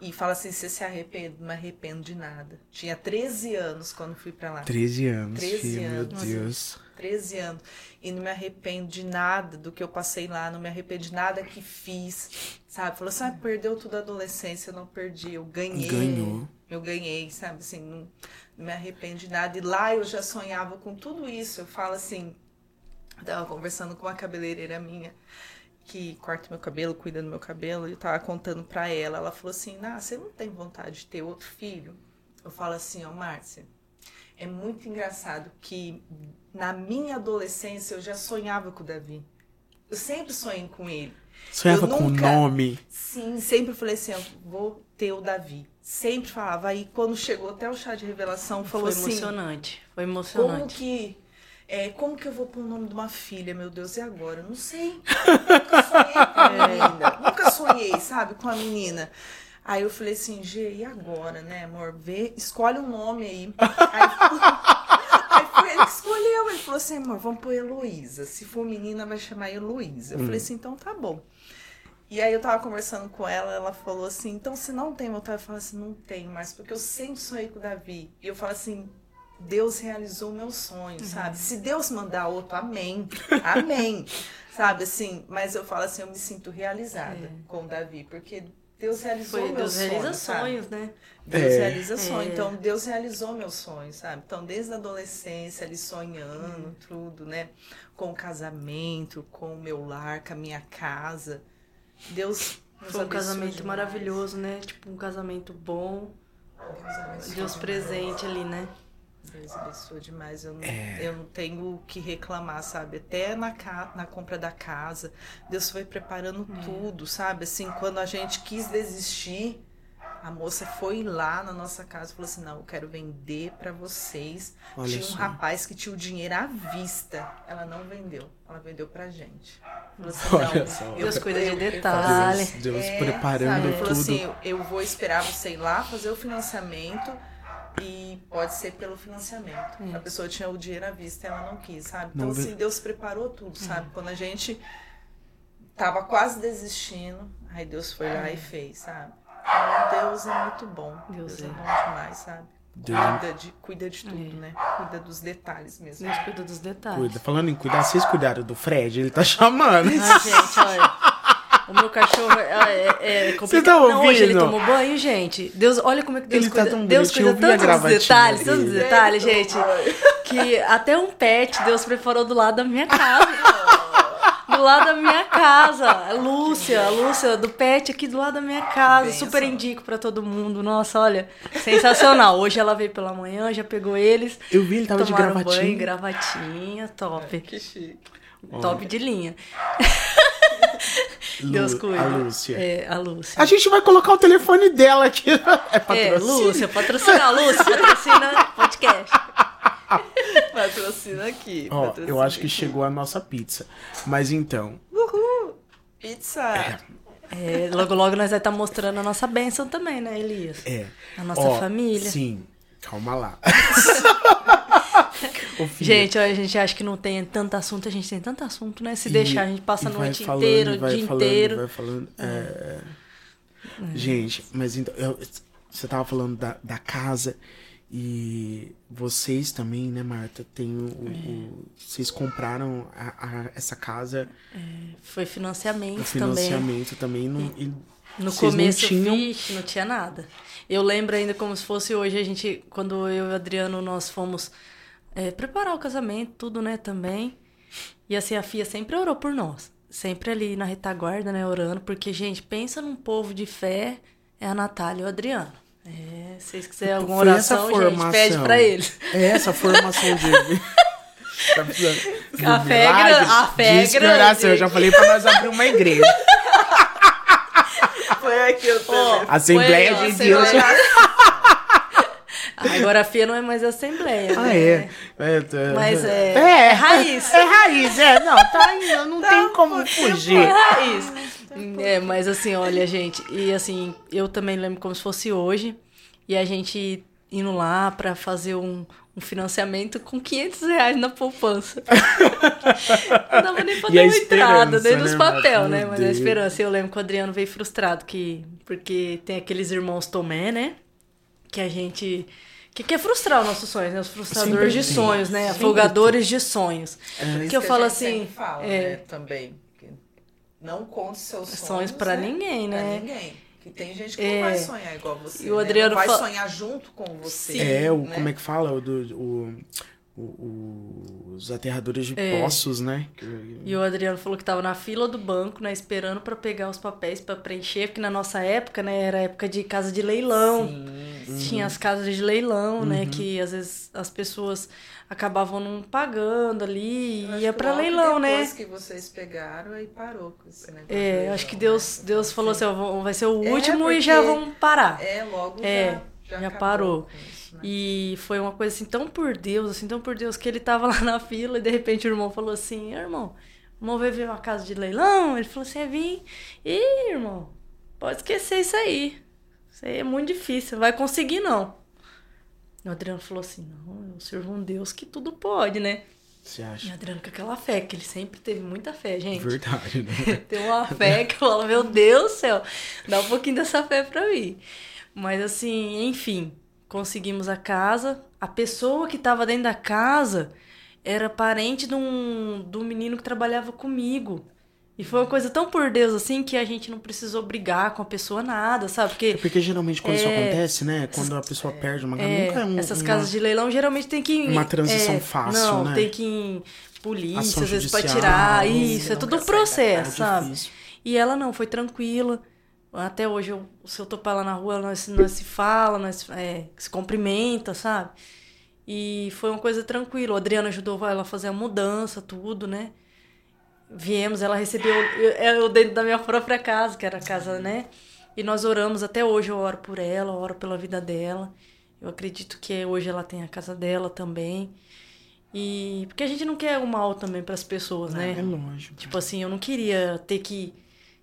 E fala assim, você se arrepende? Não me arrependo de nada. Tinha 13 anos quando fui para lá. 13 anos, 13 filho, meu anos. Deus. 13 anos. E não me arrependo de nada do que eu passei lá, não me arrependo de nada que fiz, sabe? Falou assim, ah, perdeu tudo a adolescência, eu não perdi, eu ganhei. Ganhou. Eu ganhei, sabe? Assim, não, não me arrependo de nada. E lá eu já sonhava com tudo isso. Eu falo assim, eu tava conversando com uma cabeleireira minha que corta meu cabelo, cuida do meu cabelo, e eu tava contando pra ela. Ela falou assim: Ah, você não tem vontade de ter outro filho? Eu falo assim, ó, Márcia, é muito engraçado que na minha adolescência eu já sonhava com o Davi. Eu sempre sonhei com ele. Sonhava Eu com o nome. Sim, sempre falei assim, ó, vou ter o Davi. Sempre falava. Aí quando chegou até o chá de revelação, falou Foi assim, emocionante. Foi como emocionante. que. É, como que eu vou pôr o nome de uma filha, meu Deus, e agora? Não sei. Nunca sonhei com a menina. Nunca sonhei, sabe, com a menina. Aí eu falei assim, G, e agora, né, amor? Vê, escolhe um nome aí. Aí, aí foi ele que escolheu. Ele falou assim, amor, vamos pôr Heloísa. Se for menina, vai chamar Heloísa. Eu falei assim, então tá bom. E aí eu tava conversando com ela, ela falou assim, então se não tem vontade, eu falo assim, não tenho mais, porque eu sempre sonhei com o Davi. E eu falo assim, Deus realizou meu sonho, sabe? Se Deus mandar outro, amém. Amém. sabe assim, mas eu falo assim, eu me sinto realizada É. com o Davi, porque Deus realizou Foi meu Deus sonho, realiza sabe? sonhos, né? Deus É. realiza. É. Então, Deus realizou meus sonhos, sabe? Então, desde a adolescência, ali sonhando, tudo, né? Com o casamento, com o meu lar, com a minha casa. Deus Foi um casamento demais. maravilhoso, né? Tipo, um casamento bom. Deus Deus presente ali, né? Deus abençoou demais. Eu não, É. eu não tenho o que reclamar, sabe? Até na, ca... na compra da casa, Deus foi preparando É. tudo, sabe? Assim, quando a gente quis desistir, a moça foi lá na nossa casa e falou assim: Não, eu quero vender pra vocês. Olha tinha um só. rapaz que tinha o dinheiro à vista. Ela não vendeu, ela vendeu pra gente. Falou assim, Olha não, só. eu- Deus cuida de detalhe. Deus, Deus é, preparando sabe? Ele falou tudo. assim, eu, eu vou esperar você ir lá fazer o financiamento e pode ser pelo financiamento. É. A pessoa tinha o dinheiro à vista, ela não quis, sabe? Então, Não assim, Deus preparou tudo, É. sabe? Quando a gente tava quase desistindo, aí Deus foi lá e fez, sabe? Então, Deus é muito bom. Deus Deus, é. é. bom demais, sabe? Deus é- Cuida de, cuida de tudo, É. né? Cuida dos detalhes mesmo. Deus cuida dos detalhes. Cuida. Falando em cuidar, vocês cuidaram do Fred? Ele tá chamando. Ai, gente, olha. O meu cachorro é, é, é complicado. tá Não, hoje ele ouvindo? tomou banho, gente. Deus, olha como é que Deus Ele tá cuida. tão Deus cuida eu vi a tanto dos gravatinha detalhes, tantos dele. detalhes, gente. Que até um pet Deus preparou do lado da minha casa. Do lado da minha casa. Lúcia, a Lúcia do pet aqui do lado da minha casa. Super indico pra todo mundo. Nossa, olha, sensacional. Hoje ela veio pela manhã, já pegou eles. Eu vi, ele tava de gravatinha. banho, gravatinha, top. Que chique. Top de linha. Lu- Deus cuida. A Lúcia. É, a Lúcia. A gente vai colocar o telefone dela aqui. É É, patrocínio. Lúcia, patrocina, Lúcia, patrocina podcast. Patrocina aqui. Ó, patrocina eu acho que aqui. chegou a nossa pizza. Mas então, Uhul! Pizza! É, logo, logo nós vamos estar mostrando a nossa bênção também, né, Elias? é. A nossa Ó, família. Sim, calma lá. Gente, ó, a gente acha que não tem tanto assunto, a gente tem tanto assunto, né? Se e- deixar, a gente passa a noite falando, inteira, o dia falando, inteiro. Vai falando, é. Gente, mas então, eu- você tava falando da, da casa e vocês também, né, Marta? Tem o, o- o- vocês compraram a- a- essa casa, Foi financiamento, o também. financiamento também. não- e No vocês não começo, tinham- não tinha nada. Eu lembro ainda como se fosse hoje, a gente, quando eu e o Adriano, nós fomos é, preparar o casamento, tudo, né, também. E assim, a Fia sempre orou por nós. Sempre ali na retaguarda, né, orando. Porque, gente, pensa num povo de fé, é a Natália e o Adriano. É, se vocês quiserem alguma Foi oração, gente, pede pra eles. É essa formação dele. Tá precisando de A fé é milagre? gran- a fé é De grande. Eu já falei pra nós abrir uma igreja. Põe aqui o telefone. Assembleia Foi, de. Deus. Agora a FIA não é mais assembleia. Ah, né? é. é tá- Mas é, É. é raiz. É raiz, é. Não, tá indo, não tem como É fugir. raiz. É, mas assim, olha, gente, e assim, eu também lembro como se fosse hoje, e a gente indo lá pra fazer um, um financiamento com 500 reais na poupança. Não dava nem pra dar uma entrada, nem nos né, papel, né? Mas a esperança. Eu lembro que o Adriano veio frustrado, que, porque tem aqueles irmãos Tomé, né? Que a gente. Que quer frustrar os nossos sonhos, né? Os frustradores Sempre de tem. sonhos, né? Sempre Afogadores de sonhos. É, que eu Isso falo a gente assim. sempre Fala, é, né, também. que Não conte seus sonhos. Sonhos pra né? ninguém, né? Pra ninguém. Que tem gente que É. não vai sonhar igual você. E o né? Adriano não vai fa- sonhar junto com você. Sim. É, o, né? como é que fala? O, do, o- os aterradores de É. poços, né? E o Adriano falou que tava na fila do banco, né, esperando pra pegar os papéis pra preencher, porque na nossa época, né, era época de casa de leilão. Sim. Tinha as casas de leilão, né, que às vezes as pessoas acabavam não pagando ali e ia logo leilão, né? Depois que vocês pegaram, aí parou com esse negócio. É, leilão, acho que né? Deus, Deus falou assim, ó, vão- vai ser o É, último e já vão parar. É, logo É, já, já, já parou. isso, né? E foi uma coisa assim tão por Deus, assim, tão por Deus, que ele tava lá na fila e de repente o irmão falou assim, "Ô, irmão, veio ver uma casa de leilão? Ele falou assim, é vim. Ih, irmão, pode esquecer isso aí. Isso aí é muito difícil, não vai conseguir não. O Adriano falou assim, não, eu sirvo um Deus que tudo pode, né? Você E o acha? Adriano com aquela fé, que ele sempre teve muita fé, gente. Verdade, né? Tem uma fé que eu falo, meu Deus do céu, dá um pouquinho dessa fé pra mim. Mas assim, enfim, conseguimos a casa. A pessoa que tava dentro da casa era parente de um, de um menino que trabalhava comigo. E foi uma coisa tão por Deus assim que a gente não precisou brigar com a pessoa nada, sabe? Porque Porque geralmente quando isso É. acontece, né? Quando a pessoa perde uma casa, é, nunca é um, essas uma- casas de leilão geralmente tem que uma transição é, fácil, não, né? tem que ir em polícia, Ação às vezes, pra tirar. isso, Isso, é tudo um da processo, sabe? É difícil. E ela não, foi tranquila. Até hoje, eu, se eu topar lá na rua, nós, nós se fala, nós é, se cumprimenta, sabe? E foi uma coisa tranquila. O Adriano ajudou ela a fazer a mudança, tudo, né? Viemos, ela recebeu eu, eu dentro da minha própria casa, que era a casa, né? E nós oramos, até hoje eu oro por ela, oro pela vida dela. Eu acredito que hoje ela tem a casa dela também. E porque a gente não quer o mal também para as pessoas, né? É lógico. Tipo assim, eu não queria ter que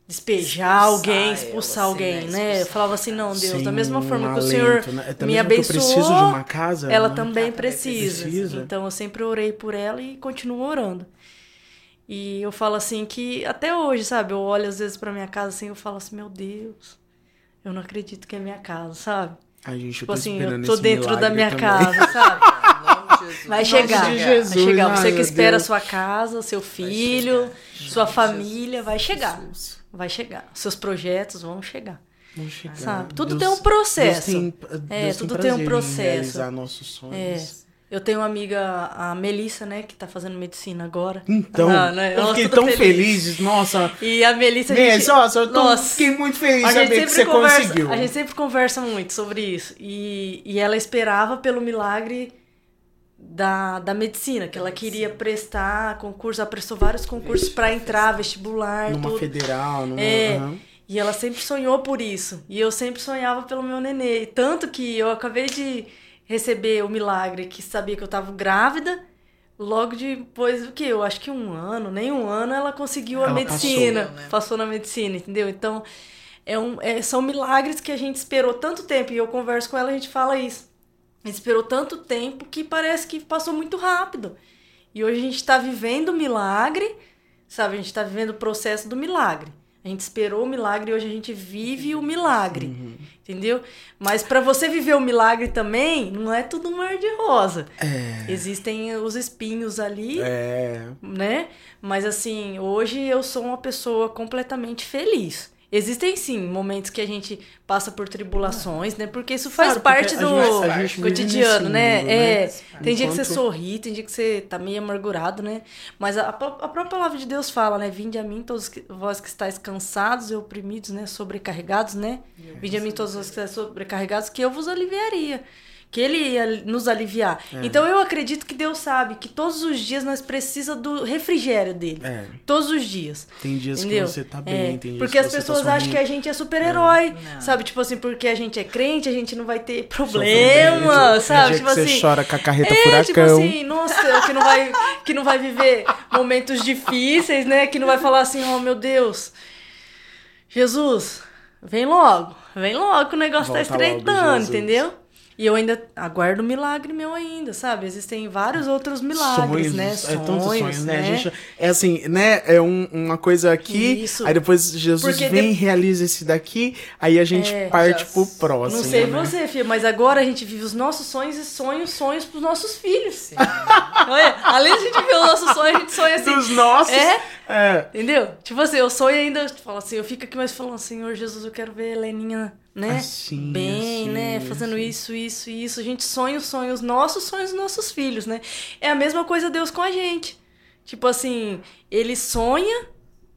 despejar Expulsar alguém, ela, expulsar assim, alguém, né? né? Eu Expulsar falava assim, não, Deus, da mesma forma um que o Senhor alento, né? Até me que eu abençoou, preciso de uma casa, ela né? também Ela também precisa. precisa. Então eu sempre orei por ela e continuo orando. E eu falo assim que até hoje, sabe? Eu olho às vezes pra minha casa assim, eu falo assim, meu Deus, eu não acredito que é minha casa, sabe? Ai, gente, eu Tipo tô assim, eu tô dentro da minha também. casa, sabe? Vai chegar, vai chegar. Você que espera a Deus. sua casa, seu filho, sua família, vai chegar. Jesus. Vai chegar. Seus projetos vão chegar. Vamos chegar. Sabe? Tudo Deus- tem um processo. Deus tem, É, Deus tudo tem um processo. realizar nossos sonhos. É. Eu tenho uma amiga, a Melissa, né, que tá fazendo medicina agora. Então, Ah, né? eu fiquei tão feliz. Nossa, E a Melissa, a gente... nossa, eu tô, Nossa. fiquei muito feliz A gente, saber que sempre você conversa, conseguiu. a gente sempre conversa muito sobre isso. E, e ela esperava pelo milagre da, da medicina, que ela queria prestar concurso, ela prestou vários concursos para entrar, vestibular, Numa tudo. federal, numa... É. aham. E ela sempre sonhou por isso. E eu sempre sonhava pelo meu nenê. Tanto que eu acabei de receber o milagre que sabia que eu tava grávida. Logo depois do que? Eu acho que um ano, nem um ano, ela conseguiu a Ela medicina. passou, né? Passou na medicina, entendeu? Então, é um, é- são milagres que a gente esperou tanto tempo. E eu converso com ela, a gente fala isso. A gente esperou tanto tempo que parece que passou muito rápido. E hoje a gente está vivendo o milagre, sabe? A gente está vivendo o processo do milagre. A gente esperou o milagre e hoje a gente vive o milagre. Uhum. Entendeu? Mas para você viver o milagre também, não é tudo um mar de rosa. É. Existem os espinhos ali, É. né? Mas assim, hoje eu sou uma pessoa completamente feliz. Existem sim momentos que a gente passa por tribulações, né? Porque isso faz Claro, parte a do gente- a gente vive cotidiano, né? mundo, é, né? tem dia que você Enquanto- sorri, tem dia que você tá meio amargurado, né? Mas a, a pró- a própria palavra de Deus fala, né? Vinde a mim todos que, vós que estáis cansados e oprimidos, né? Sobrecarregados, né? Vinde a mim todos vós que estáis sobrecarregados, que eu vos aliviaria. Que ele ia nos aliviar. Então eu acredito que Deus sabe que todos os dias nós precisamos do refrigério dele. É. Todos os dias. Tem dias Entendeu? que você tá É, bem, tem dias porque que as você pessoas tá acham que a gente é super-herói, Não. sabe? Tipo assim, porque a gente é crente, a gente não vai ter problema, sabe? Tipo que assim. você chora com a carreta É, furacão. tipo assim, nossa, que não vai, que não vai viver momentos difíceis, né? Que não vai falar assim, oh meu Deus, Jesus, vem logo, vem logo que o negócio tá Volta logo, estreitando, Jesus. entendeu? E eu ainda aguardo um milagre meu ainda, sabe? Existem vários outros milagres, sonhos, né? É tantos sonhos, né? né? A gente, é assim, né? É um- uma coisa aqui, Isso. aí depois Jesus Porque vem e de- realiza esse daqui, aí a gente É, parte já- pro próximo. Não sei né? você, filho, mas agora a gente vive os nossos sonhos e sonhos, sonhos pros nossos filhos. Olha, além de a gente ver os nossos sonhos, a gente sonha assim. Dos nossos. É? É. Entendeu? Tipo assim, eu sonho ainda, eu falo assim, eu fico aqui mais falando, Senhor Jesus, eu quero ver a Heleninha, né? Assim, Bem, assim, né? Fazendo assim. isso, isso, isso. A gente sonha os sonhos nossos, sonhos dos nossos filhos, né? É a mesma coisa Deus com a gente. Tipo assim, ele sonha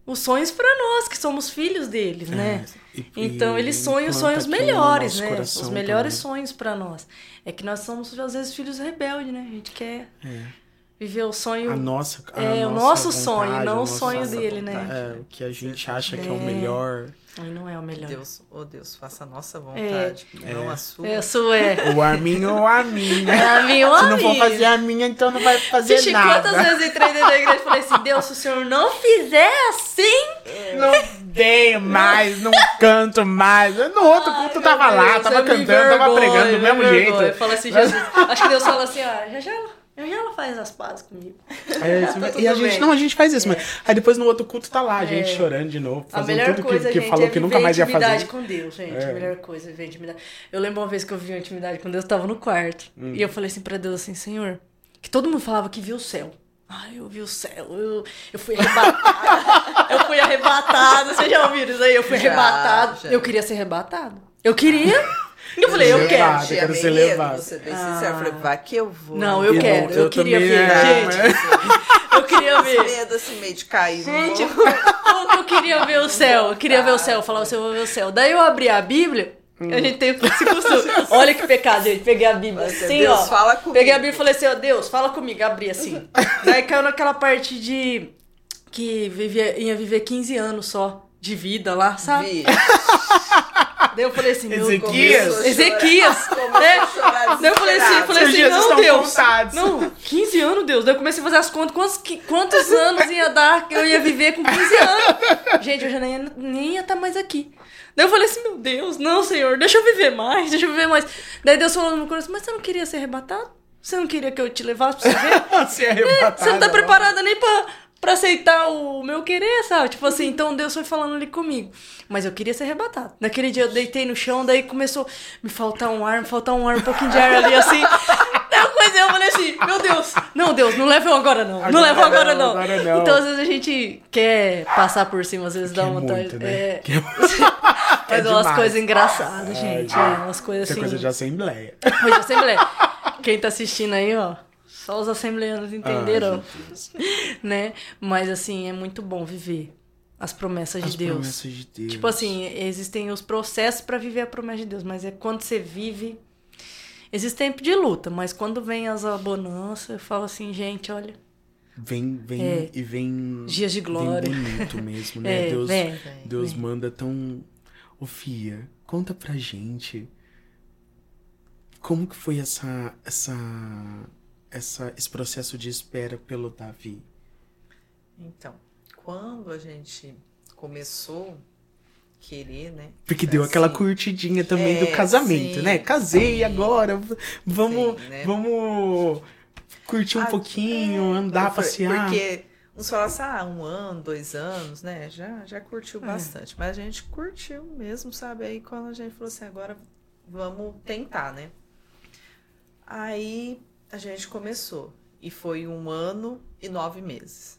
os sonhos pra nós, que somos filhos deles, né? É, e- Então ele sonha os sonhos no melhores, né? Os melhores também. sonhos pra nós. É que nós somos, às vezes, filhos rebeldes, né? A gente quer É. viver o sonho. A nossa, a É, o nossa nosso sonho, vontade, não a o sonho dele, né? vontade. É, o que a gente acha que é o É. melhor. Aí não é o melhor. Deus, oh Deus, faça a nossa vontade, não a sua. É, a sua é. O Arminho ou a minha. É a minha, Se não for fazer a minha, então não vai fazer Vixe, nada. quantas vezes eu entrei dentro da igreja e falei assim, Deus, se o senhor não fizer assim... Não dei mais, não canto mais. No outro culto eu tava lá, tava cantando, tava pregando do mesmo jeito. Eu falo assim, Jesus, acho que Deus fala assim, ó, já já já ela faz as pazes comigo. É isso Tá e a gente, bem. não, a gente faz isso, mas aí depois no outro culto tá lá, a gente É. chorando de novo, fazendo tudo coisa, que, que falou é que nunca mais ia intimidade fazer. com Deus, gente. É. A melhor coisa é viver intimidade. Eu lembro uma vez que eu vi uma intimidade com Deus, eu tava no quarto. Hum. E eu falei assim pra Deus assim, Senhor, que todo mundo falava que viu o céu. Ai, eu vi o céu, eu, eu fui arrebatada. eu fui arrebatada. Vocês já ouviram isso aí? Eu fui Já, arrebatado. já. Eu queria ser arrebatado. Eu queria. Eu falei, eu quero. eu Tinha quero ser medo, levado. Você bem sincero, eu falei, vai que eu vou. Não, eu E quero. não, Eu, eu queria ver. é, Gente, eu queria ver. medo assim, meio de cair. Gente, morro. como que eu queria ver o céu? Eu queria ver o céu. Eu falava assim, eu vou ver o céu. Daí eu abri a Bíblia. A gente tem esse costume. Olha que pecado, gente. Peguei a Bíblia Mas, assim, Deus, ó. fala comigo. Peguei a Bíblia e falei assim, ó, Deus, fala comigo. Abri assim. Daí caiu naquela parte de... Que vivia, ia viver 15 anos só de vida lá, sabe? Vi. Daí eu falei assim, meu Ezequias? Ezequias, né? Daí eu falei assim, desesperado. falei assim, não, estão Deus. contados. Não, 15 anos, Deus. Daí eu comecei a fazer as contas, quantos, quantos anos ia dar que eu ia viver com 15 anos. Gente, eu já nem, ia- nem ia estar mais aqui. Daí eu falei assim, meu Deus, não, Senhor, deixa eu viver mais, deixa eu viver mais. Daí Deus falou no meu coração, mas você não queria ser arrebatado? Você não queria que eu te levasse pra você ver? Ser arrebatado, Você não tá preparada nem pra, pra aceitar o meu querer, sabe? Tipo assim, então Deus foi falando ali comigo. Mas eu queria ser arrebatado. Naquele dia eu deitei no chão, daí começou a me faltar um ar, me faltar um ar, um pouquinho de ar ali assim. Daí eu falei assim, meu Deus, não, Deus, não leva eu agora não. não Agora leva eu agora não, não. agora não. Então às vezes a gente quer passar por cima, às vezes dá Quer vontade. muito, né? É. Quer- Mas Quer umas demais. coisas engraçadas, gente. É, umas coisas Isso é assim. coisa de assembleia. Hoje Assembleia. Quem tá assistindo aí, ó, só os assembleanos entenderam, né? Mas assim, é muito bom viver as promessas As de Deus. promessas de Deus. Tipo assim, existem os processos pra viver a promessa de Deus, mas é quando você vive existe tempo de luta, mas quando vem as abonanças, eu falo assim, gente, olha, Vem, vem É. e vem. Dias de glória. Vem bonito mesmo, né? É, Deus, vem, Deus vem. manda tão. Ô, Fia, conta pra gente. Como que foi essa. essa. Essa esse processo de espera pelo Davi? Então, quando a gente começou querer, né? Porque deu assim, aquela curtidinha também É, do casamento, sim, né? Casei sim. agora, vamos, Sim, né? vamos curtir um Ah, pouquinho, é, andar, passear. Porque uns falam assim, ah, um ano, dois anos, né? Já, já É. curtiu bastante. Mas a gente curtiu mesmo, sabe? Aí quando a gente falou assim, agora vamos tentar, né? Aí a gente começou. E foi um ano e nove meses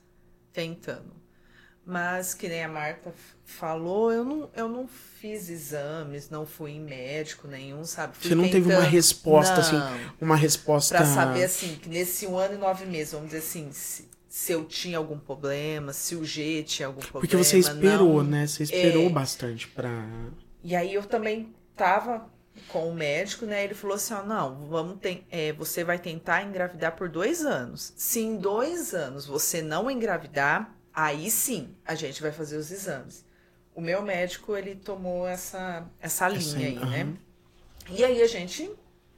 tentando. Mas, que nem a Marta falou, eu não, eu não fiz exames, não fui em médico nenhum, sabe? Fui Você não teve uma tentando- resposta, assim, Não. uma resposta. Pra saber, assim, que nesse um ano e nove meses, vamos dizer assim, se, se eu tinha algum problema, se o G tinha algum problema. Porque você esperou, não. né? Você esperou É. bastante pra. E aí eu também tava com o médico, né? Ele falou assim: ó, não, vamos ter, é, você vai tentar engravidar por dois anos. Se em dois anos você não engravidar, aí sim a gente vai fazer os exames. O meu médico, ele tomou essa, essa linha aí, uhum. né? E aí a gente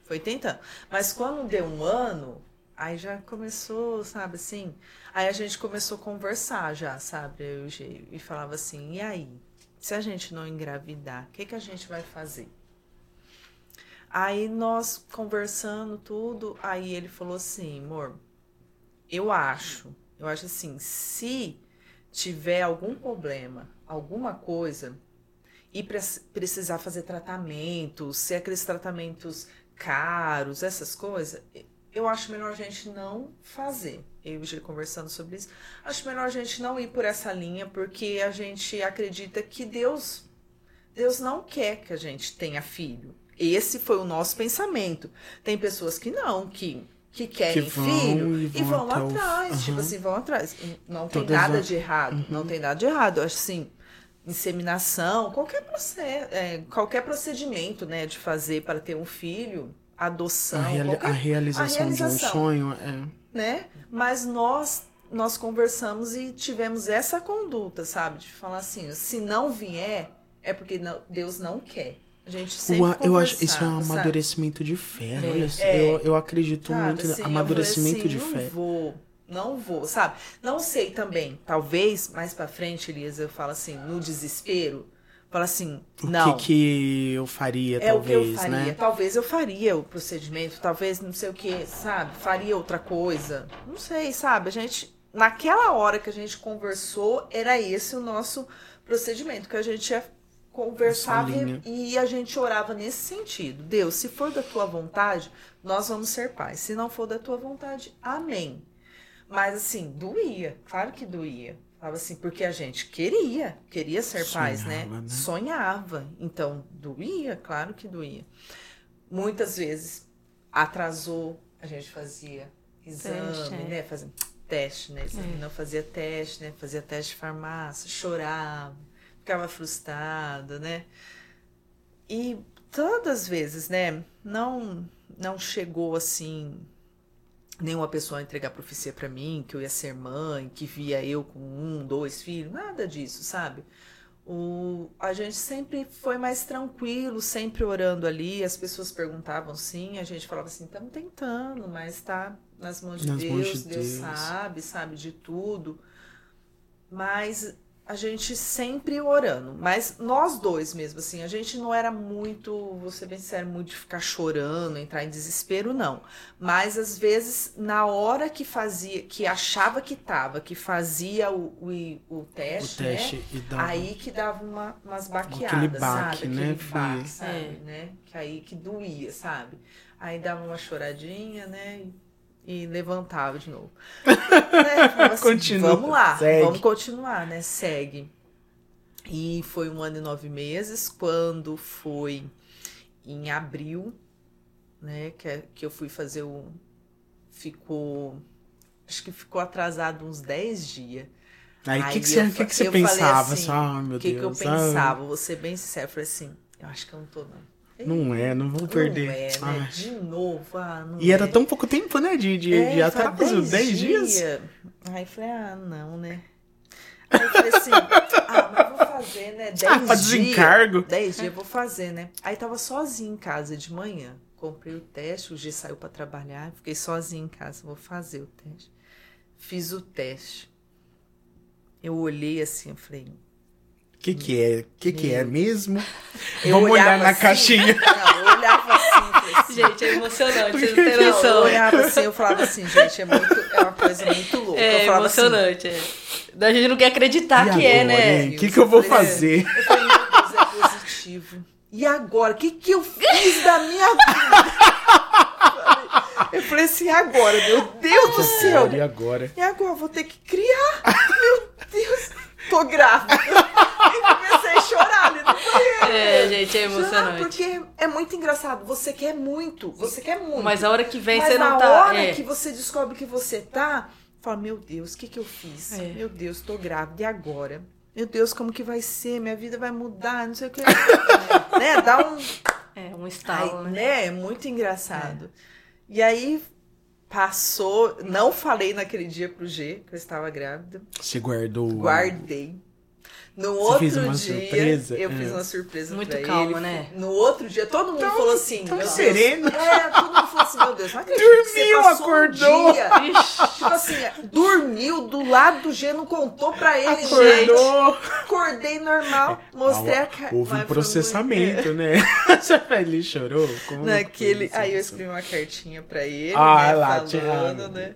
foi tentando. Mas quando deu um ano, aí já começou, sabe assim? Aí a gente começou a conversar já, sabe? Eu, e falava assim: e aí? Se a gente não engravidar, o que, que a gente vai fazer? Aí nós conversando tudo, aí ele falou assim, amor, eu acho, eu acho assim, se tiver algum problema, alguma coisa, e precisar fazer tratamentos, se aqueles tratamentos caros, essas coisas, eu acho melhor a gente não fazer. Eu já conversando sobre isso, acho melhor a gente não ir por essa linha, porque a gente acredita que Deus Deus não quer que a gente tenha filho. Esse foi o nosso pensamento. Tem pessoas que não, que, que querem Que vão filho e e vão vão, até o- atrás. Tipo Aham. assim, vão atrás. Não tem Todas nada as- de errado. Não tem nada de errado. Eu acho assim, inseminação, qualquer, processo, qualquer procedimento né, de fazer para ter um filho, adoção, A, reali- qualquer a realização, a de um realização. sonho é. né? Mas nós nós conversamos e tivemos essa conduta, sabe? De falar assim, se não vier, é porque não- Deus não quer. A gente sempre Ua- eu acho isso é um conversava, sabe? amadurecimento de fé. É, olha é. eu, eu acredito Sabe, muito assim, amadurecimento falei de assim, fé. Não vou, não vou, sabe? Não sei também, talvez mais pra frente, Elisa, eu falo assim, no desespero, falo assim, O não. que, que eu faria, É o que eu talvez, faria. né? Talvez eu faria o procedimento, talvez não sei o que, sabe? Faria outra coisa. Não sei, sabe? A gente, naquela hora que a gente conversou, era esse o nosso procedimento, que a gente ia conversava e, a gente orava nesse sentido. Deus, se for da tua vontade, nós vamos ser pais. Se não for da tua vontade, amém. Mas assim, doía, claro que doía. Falava assim, porque a gente queria, queria ser pais, né? Sonhava, né? Sonhava. Então, doía, claro que doía. Muitas vezes atrasou, a gente fazia exame, Teste, é. né? Fazia teste, né? Exame, Não fazia teste, né? Fazia teste de farmácia, chorava, ficava frustrada, né? E todas as vezes, né? Não, não chegou assim nenhuma pessoa a entregar profecia pra mim, que eu ia ser mãe, que via eu com um, dois filhos, nada disso, sabe? O, a gente sempre foi mais tranquilo, sempre orando ali. As pessoas perguntavam sim, a gente falava assim: estamos tentando, mas tá nas mãos de Nas Deus, mãos de Deus Deus. sabe, sabe de tudo. Mas a gente sempre orando. Mas nós dois mesmo, assim, a gente não era muito, ser bem sincero, muito de ficar chorando, entrar em desespero, não. Mas às vezes, na hora que fazia, que achava que tava, que fazia o, o, o teste, o teste né? dá Aí que dava uma, umas baqueadas, baque, sabe? né, Aquele baque, sabe? É. Né? Que aí que doía, sabe? Aí dava uma choradinha, né? E, e levantava de novo. né? Falava assim, Continua, Vamos lá, segue. vamos continuar, né? Segue. E foi um ano e nove meses, quando foi em abril, né? Que, é- que eu fui fazer o. Ficou. Acho que ficou atrasado uns 10 dias. Aí o que, Aí que você, eu que, que você eu pensava? assim, ah, meu O que, que eu Deus. ah, pensava? Vou ser bem sincero. Eu falei assim, eu acho que eu não tô, não. Não é, não vou perder. Não é, né? Ai. De novo, ah, E era é. tão pouco tempo, né? De, de, É, de atraso, 10 dias. Aí eu falei, ah, não, né? Aí eu falei assim, ah, mas vou fazer, né? 10 Ah, pra dias. desencargo. 10 dias eu vou fazer, né? Aí tava sozinha em casa de manhã. Comprei o teste, o G saiu pra trabalhar, fiquei sozinha em casa, vou fazer o teste. Fiz o teste. Eu olhei assim, eu falei, que que é? O que que é mesmo? Eu Vamos olhar na assim, caixinha. Não, eu olhava assim, assim, Gente, é emocionante, vocês não têm eu olhava assim, eu falava assim, gente, é, muito, é uma coisa muito louca. eu É assim, emocionante, é. A gente não quer acreditar que é, agora, né? hein? O que que eu vou falei, fazer? Eu falei, meu Deus, é positivo. E agora? O que, que eu fiz da minha vida? Eu falei assim, agora? Meu Deus do céu! E agora? E agora? Vou ter que criar? Meu Deus! Tô grávida. E comecei a chorar ali no banheiro. É, gente, é Chorar, emocionante. porque é muito engraçado. Você quer muito. Você quer muito. Mas a hora que vem, Mas você não tá. hora é. que você descobre que você tá, fala, meu Deus, o que que eu fiz? É. Meu Deus, tô grávida, e agora? Meu Deus, como que vai ser? Minha vida vai mudar, não sei o que. né? Dá um... É, um estalo, Aí, né? É muito engraçado. E aí passou, não falei naquele dia pro G que eu estava grávida. Você guardou. Guardei. No Você outro fez uma dia, surpresa? eu É. fiz uma surpresa Muito pra calma, ele. né? No outro dia, todo mundo falou assim, tão sereno. Deus. É, todo mundo falou assim, meu Deus, não acredito Dormiu, acordou. Um dia. Tipo assim, dormiu do lado do G, não contou pra ele, gente. Acordou. Acordei normal, mostrei a cara. Houve um processamento, né? ele chorou? Como muito- Naquele, foi aí eu escrevi uma cartinha pra ele, Ah, né, lá, falando, né,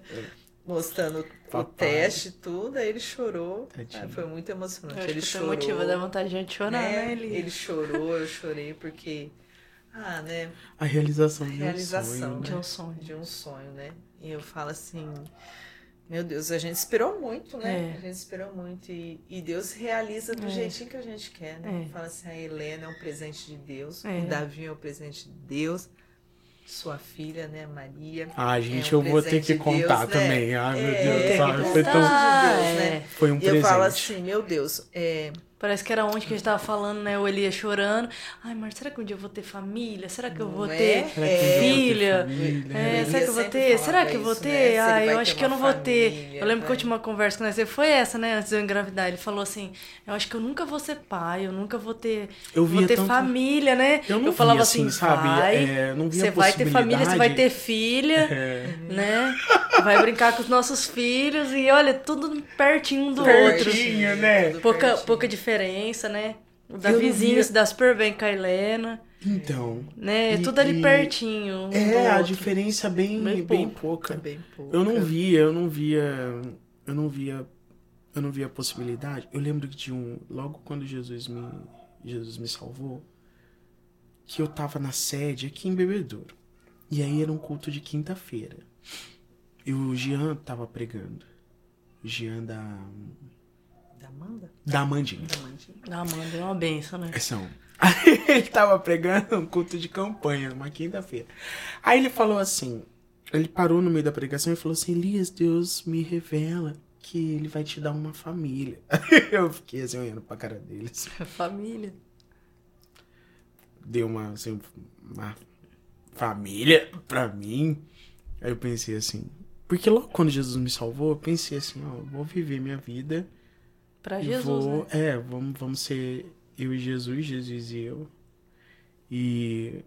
mostrando o Papai. teste e tudo, aí ele chorou. Ah, foi muito emocionante. ele que chorou. foi motivo da vontade de a gente chorar, né, Eli? Ele chorou, eu chorei, porque. Ah, né? A realização de um Realização, sonho, De né? um sonho. De um sonho, né? E eu falo assim. Meu Deus, a gente esperou muito, né? É. A gente esperou muito. E, e Deus realiza do É. jeitinho que a gente quer, né? É. Fala assim, a Helena é um presente de Deus, É. o Davi é um presente de Deus, sua filha, né, Maria. Ah, gente, É um eu vou ter que de contar Deus, né? também. Ai, meu É, Deus, sabe? Foi, tão, de Deus, é. né? foi um E eu presente. falo assim, meu Deus, é, Parece que era onde que a gente tava falando, né? O Elias chorando. Ai, mas será que um dia eu vou ter família? Será que eu vou é? ter ter filha? É, será que eu vou ter? Será que eu vou ter? né? Ah, vai eu ter acho que eu não vou ter. Eu lembro que a vai. última conversa com nós foi essa, né? Antes de eu engravidar. Ele falou assim: Eu acho que eu nunca vou ser pai, eu nunca vou ter, Eu vou ter tanto- família, né? Eu não falava assim, assim, sabe? vai, É, não via você vai ter família, você vai ter filha, né? Vai brincar com os nossos filhos e olha, tudo pertinho um do outro. Pertinho, né? Tudo Pouca, pouca diferença, né? O não Davizinho via- se dá super bem com a Helena, Então. né? E- tudo ali e- pertinho. um do É, a diferença bem, Bem bem, pouco. pouca. É bem pouco. Eu não via, eu não via. Eu não via. Eu não via a possibilidade. Eu lembro de um. Logo quando Jesus me. Jesus me salvou. Que eu tava na sede aqui em Bebedouro. E aí era um culto de quinta-feira. E o Jean tava pregando. O Jean da. Da Amanda? Da Amandinha. Da Amandinha. Ah, mano, deu uma benção, né? São. Aí ele tava pregando um culto de campanha, numa quinta-feira. Aí ele falou assim: ele parou no meio da pregação e falou assim: Elias, Deus me revela que ele vai te dar uma família. Eu fiquei assim olhando pra cara dele. assim. Família. Deu uma, assim, uma família pra mim. Aí eu pensei assim. Porque logo quando Jesus me salvou, eu pensei assim: ó, eu vou viver minha vida. Pra E Jesus, vou, né? É, vamos, vamos ser eu e Jesus, Jesus e eu. E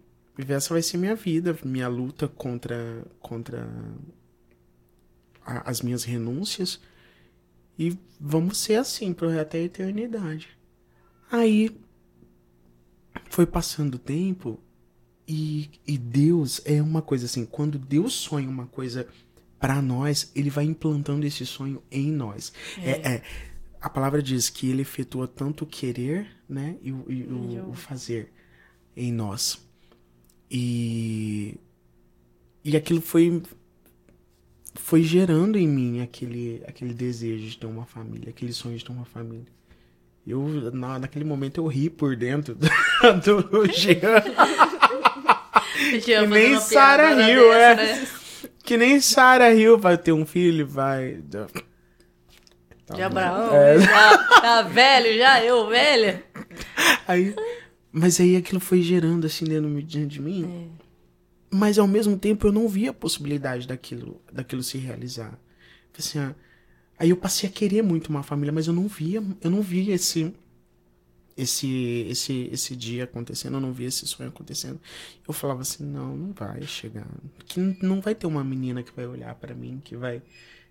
essa vai ser minha vida, minha luta contra, contra a- as minhas renúncias. E vamos ser assim pro até a eternidade. Aí foi passando o tempo e, e Deus é uma coisa assim, quando Deus sonha uma coisa pra nós, ele vai implantando esse sonho em nós. É, é, a palavra diz que ele efetua tanto o querer, né, e, o- e o, o- fazer em nós. E e aquilo foi foi gerando em mim aquele aquele desejo de ter uma família, aquele sonho de ter uma família. Eu na, naquele momento eu ri por dentro do, do Jean, E fazendo nem piadona riu, é. né? que nem Sarah Hill vai ter um filho, vai De bom. Abraão, É. já, tá velho já, eu velha. Aí, mas aí aquilo foi gerando assim dentro de mim. É. Mas ao mesmo tempo eu não via a possibilidade daquilo, daquilo se realizar. Assim, ah, aí eu passei a querer muito uma família, mas eu não via, eu não via esse esse esse esse dia acontecendo, eu não via esse sonho acontecendo. Eu falava assim, não, não vai chegar. Que não vai ter uma menina que vai olhar pra mim, que vai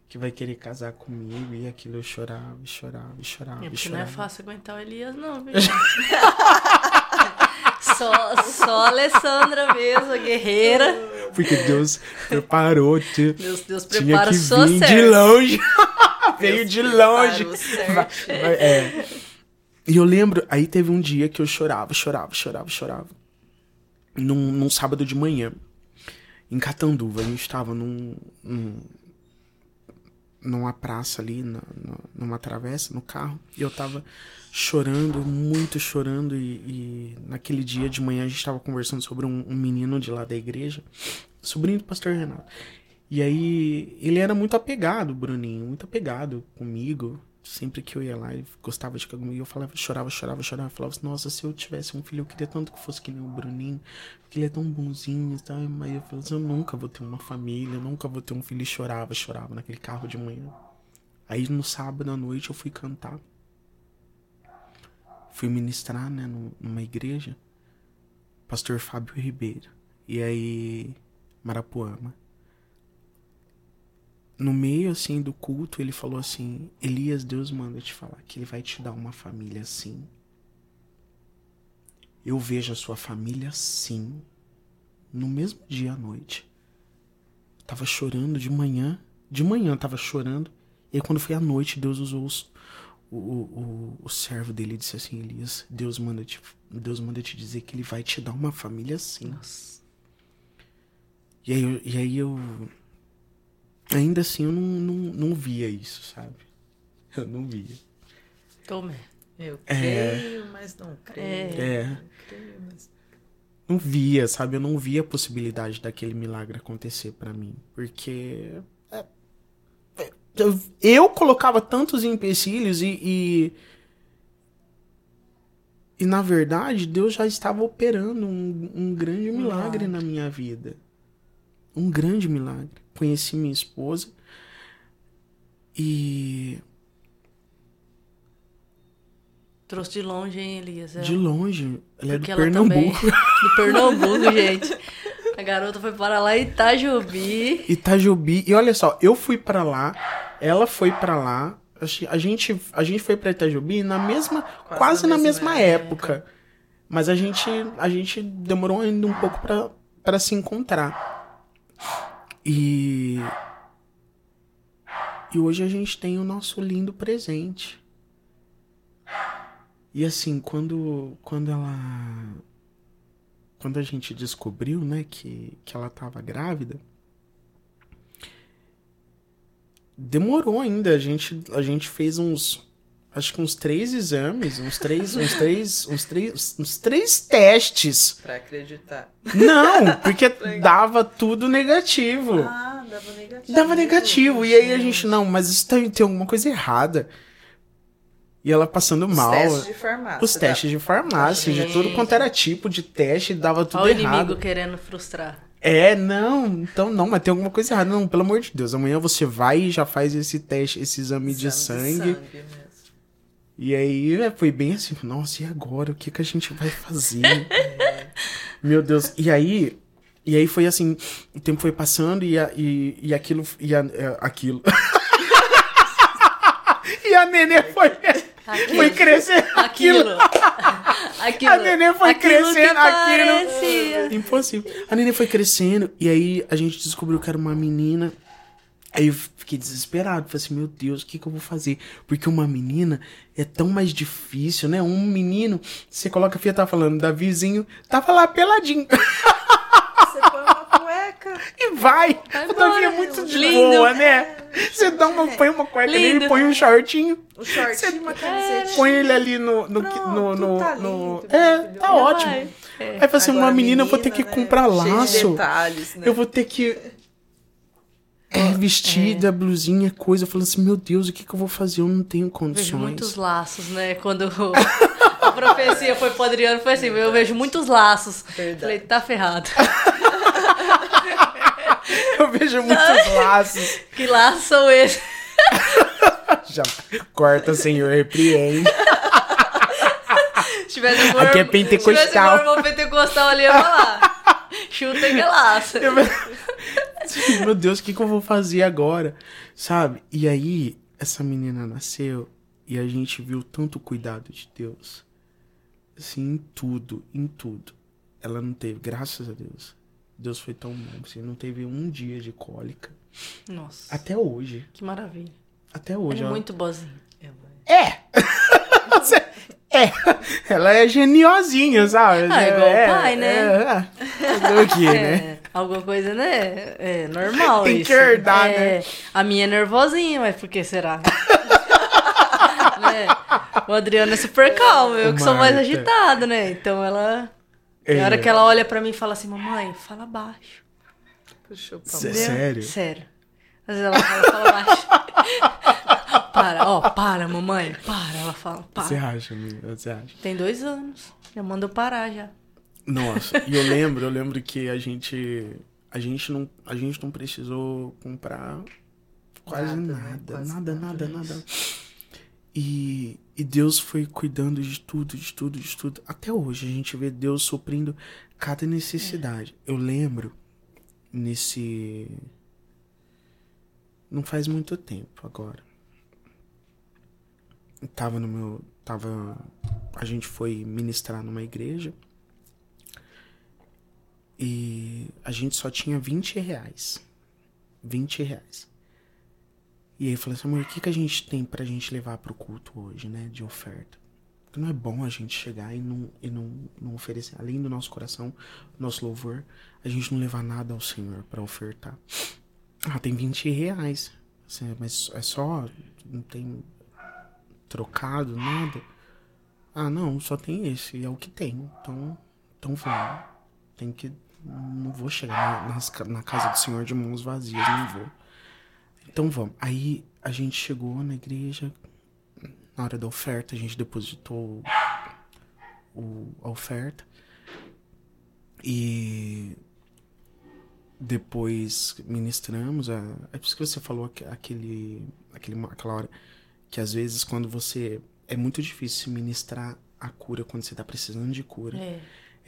que vai querer casar comigo e aquilo eu chorava, chorava, chorava, É porque não é chorava. fácil aguentar o Elias, não, viu? só, só a Alessandra mesmo, a guerreira. Porque Deus preparou, tio. Deus, Deus Tinha prepara que o vir de longe. Veio de longe. É. E eu lembro, aí teve um dia que eu chorava, chorava, chorava, chorava. Num, num sábado de manhã, em Catanduva. A gente tava num, num- numa praça ali, na- numa travessa, no carro. E eu tava chorando, muito chorando. E, e naquele dia de manhã a gente tava conversando sobre um, um menino de lá da igreja, sobrinho do pastor Renato. E aí, ele era muito apegado, Bruninho, muito apegado comigo. Sempre que eu ia lá, ele gostava de ficar comigo. Eu falava, chorava, chorava, chorava. Falava assim, nossa, se eu tivesse um filho, eu queria tanto que fosse que nem o Bruninho, porque ele é tão bonzinho e tal. Mas eu falava assim, eu nunca vou ter uma família, eu nunca vou ter um filho. E chorava, chorava naquele carro de manhã. Aí no sábado à noite eu fui cantar. Fui ministrar, né, numa igreja. Pastor Fábio Ribeiro. E aí, Marapuama no meio assim do culto, ele falou assim: Elias, Deus manda te falar que ele vai te dar uma família assim. Eu vejo a sua família assim. No mesmo dia à noite. Eu tava chorando de manhã. De manhã eu tava chorando. E aí, quando foi à noite, Deus usou os, o, o, o, servo dele e disse assim: Elias, Deus manda, te, Deus manda te dizer que ele vai te dar uma família assim. Nossa. E aí, e aí eu ainda assim eu não, não, não via isso, sabe? Eu não via. Como é? Eu é. creio, é, mas não creio. É. Não, creio, mas... não via, sabe? Eu não via a possibilidade daquele milagre acontecer para mim. Porque. É, eu, eu, colocava tantos empecilhos e, e. E, na verdade, Deus já estava operando um, um grande milagre, milagre na minha vida. Um grande milagre conheci minha esposa. E. Trouxe de longe, hein, Elias? De longe. Ela é Porque é do Pernambuco. Também... do Pernambuco, gente. A garota foi para lá em Itajubi. Itajubi. E olha só, eu fui para lá, ela foi para lá. A gente, a gente foi para Itajubi na mesma, quase, quase na, mesma, mesma época. época. Mas a gente, a gente demorou ainda um pouco para se encontrar. E. E hoje a gente tem o nosso lindo presente. E assim, quando, quando ela. Quando a gente descobriu, né, que, que ela tava grávida. Demorou ainda. A gente, a gente fez uns acho que uns três exames, uns três, uns três, uns três, uns três testes. Pra acreditar. Não, porque dava tudo negativo. Ah, dava negativo. Dava negativo. E aí a gente, não, mas isso tem, tem alguma coisa errada. E ela passando Os mal. Testes de farmácia, Os testes de farmácia, de tudo quanto era tipo de teste, dava tudo Olha errado. o inimigo querendo frustrar. É, não, então não, mas tem alguma coisa errada. Não, pelo amor de Deus, amanhã você vai e já faz esse teste, esse exame, exame de sangue. De sangue e aí né, foi bem assim, nossa, e agora? O que, que a gente vai fazer? Meu Deus. E aí. E aí foi assim, o tempo foi passando e, a, e, e aquilo. E a, é, aquilo. e a nenê foi. Aquilo. Foi crescendo. Aquilo. aquilo. A nenê foi aquilo crescendo. Aquilo. Impossível. A nenê foi crescendo. E aí a gente descobriu que era uma menina. Aí eu fiquei desesperado. Falei assim, meu Deus, o que, que eu vou fazer? Porque uma menina é tão mais difícil, né? Um menino, você coloca a filha, tá falando, Davizinho, tava lá peladinho. Você põe uma cueca. E vai. vai o Davi é muito de Lindo. boa, né? Você dá uma, põe uma cueca Lindo. nele, põe um shortinho. Um shortinho, uma camiseta. Põe ele ali no. no, Pronto, no, no, tá no é, tá ótimo. É. Aí fala assim, uma menina, menina, eu vou ter que né? comprar laço. De detalhes, né? Eu vou ter que é, vestido, é. blusinha, coisa. Eu falei assim, meu Deus, o que, que eu vou fazer? Eu não tenho condições. Vejo muitos laços, né? Quando a profecia foi pro Adriano, foi assim, eu vejo muitos laços. Verdade. Falei, tá ferrado. eu vejo muitos laços. Que laços são esses? Já corta, Senhor, repreende. Se tivesse um Aqui é pentecostal. Se tivesse um irmão pentecostal ali, eu ia falar. Chuta que laço. Meu Deus, o que, que eu vou fazer agora? Sabe? E aí, essa menina nasceu e a gente viu tanto cuidado de Deus. Assim, em tudo, em tudo. Ela não teve, graças a Deus. Deus foi tão bom. Assim, não teve um dia de cólica. Nossa. Até hoje. Que maravilha. Até hoje. É ela... muito boazinha. É! é! Ela é geniosinha, sabe? Ah, é igual é, o pai, né? É, é. O é, né? Alguma coisa, né? É normal Tem isso. que herdar, é, né? A minha é nervosinha, mas por que será? né? O Adriano é super calmo, eu que sou mais agitado, né? Então ela. É. Tem hora que ela olha pra mim e fala assim, mamãe, fala baixo. Puxa, sério? Sério. Às vezes ela fala, fala baixo. para, ó, para, mamãe, para. Ela fala, Você para. acha, amiga? Você acha? Tem dois anos. Já mandou parar já. Nossa, e eu lembro, eu lembro que a gente. A gente não, a gente não precisou comprar quase Nada, né? nada. Quase nada, nada. nada. E, e Deus foi cuidando de tudo, de tudo, de tudo. Até hoje a gente vê Deus suprindo cada necessidade. Eu lembro nesse. Não faz muito tempo agora. Eu Tava no meu. Tava. A gente foi ministrar numa igreja. E a gente só tinha 20 reais. 20 reais. E aí eu falei assim, amor, o que, que a gente tem pra gente levar pro culto hoje, né? De oferta. Porque não é bom a gente chegar e não, e não, não oferecer, além do nosso coração, nosso louvor, a gente não levar nada ao Senhor pra ofertar. Ah, tem 20 reais. Assim, mas é só. Não tem trocado, nada. Ah, não, só tem esse, é o que tem. Então, então vamos. Tem que. Não vou chegar na, nas na casa do Senhor de mãos vazias, não vou. Então vamos. Aí a gente chegou na igreja, na hora da oferta, a gente depositou o, a oferta. E depois ministramos. A, é por isso que você falou aque- aquele, aquele, aquela hora que às vezes quando você. É muito difícil ministrar a cura quando você tá precisando de cura. É,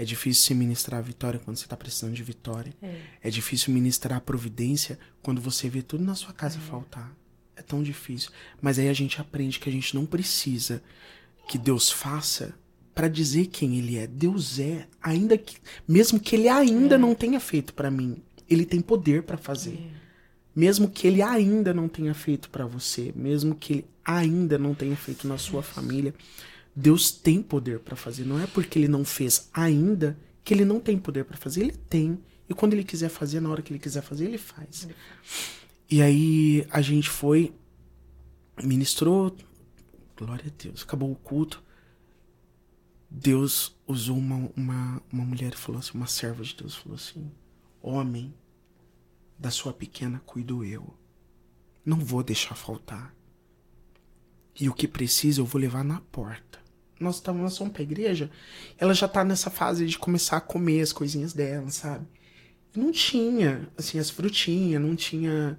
É difícil se ministrar a vitória quando você tá precisando de vitória. é. É difícil ministrar a providência quando você vê tudo na sua casa faltar. É tão difícil. Mas aí a gente aprende que a gente não precisa que Deus faça pra dizer quem ele é. Deus é, ainda que mesmo que ele ainda não tenha feito pra mim, ele tem poder pra fazer. Mesmo que ele ainda não tenha feito pra você, mesmo que ele ainda não tenha feito na sua família, Deus tem poder pra fazer. Não é porque ele não fez ainda que ele não tem poder pra fazer. Ele tem. E quando ele quiser fazer, na hora que ele quiser fazer, ele faz. E aí a gente foi, ministrou, glória a Deus, acabou o culto. Deus usou uma, uma, uma mulher e falou assim, uma serva de Deus falou assim: Homem, da sua pequena cuido eu. Não vou deixar faltar. E o que precisa eu vou levar na porta. Nós estamos nós vamos pra igreja, ela já tá nessa fase de começar a comer as coisinhas dela, sabe? Não tinha, assim, as frutinhas, não tinha.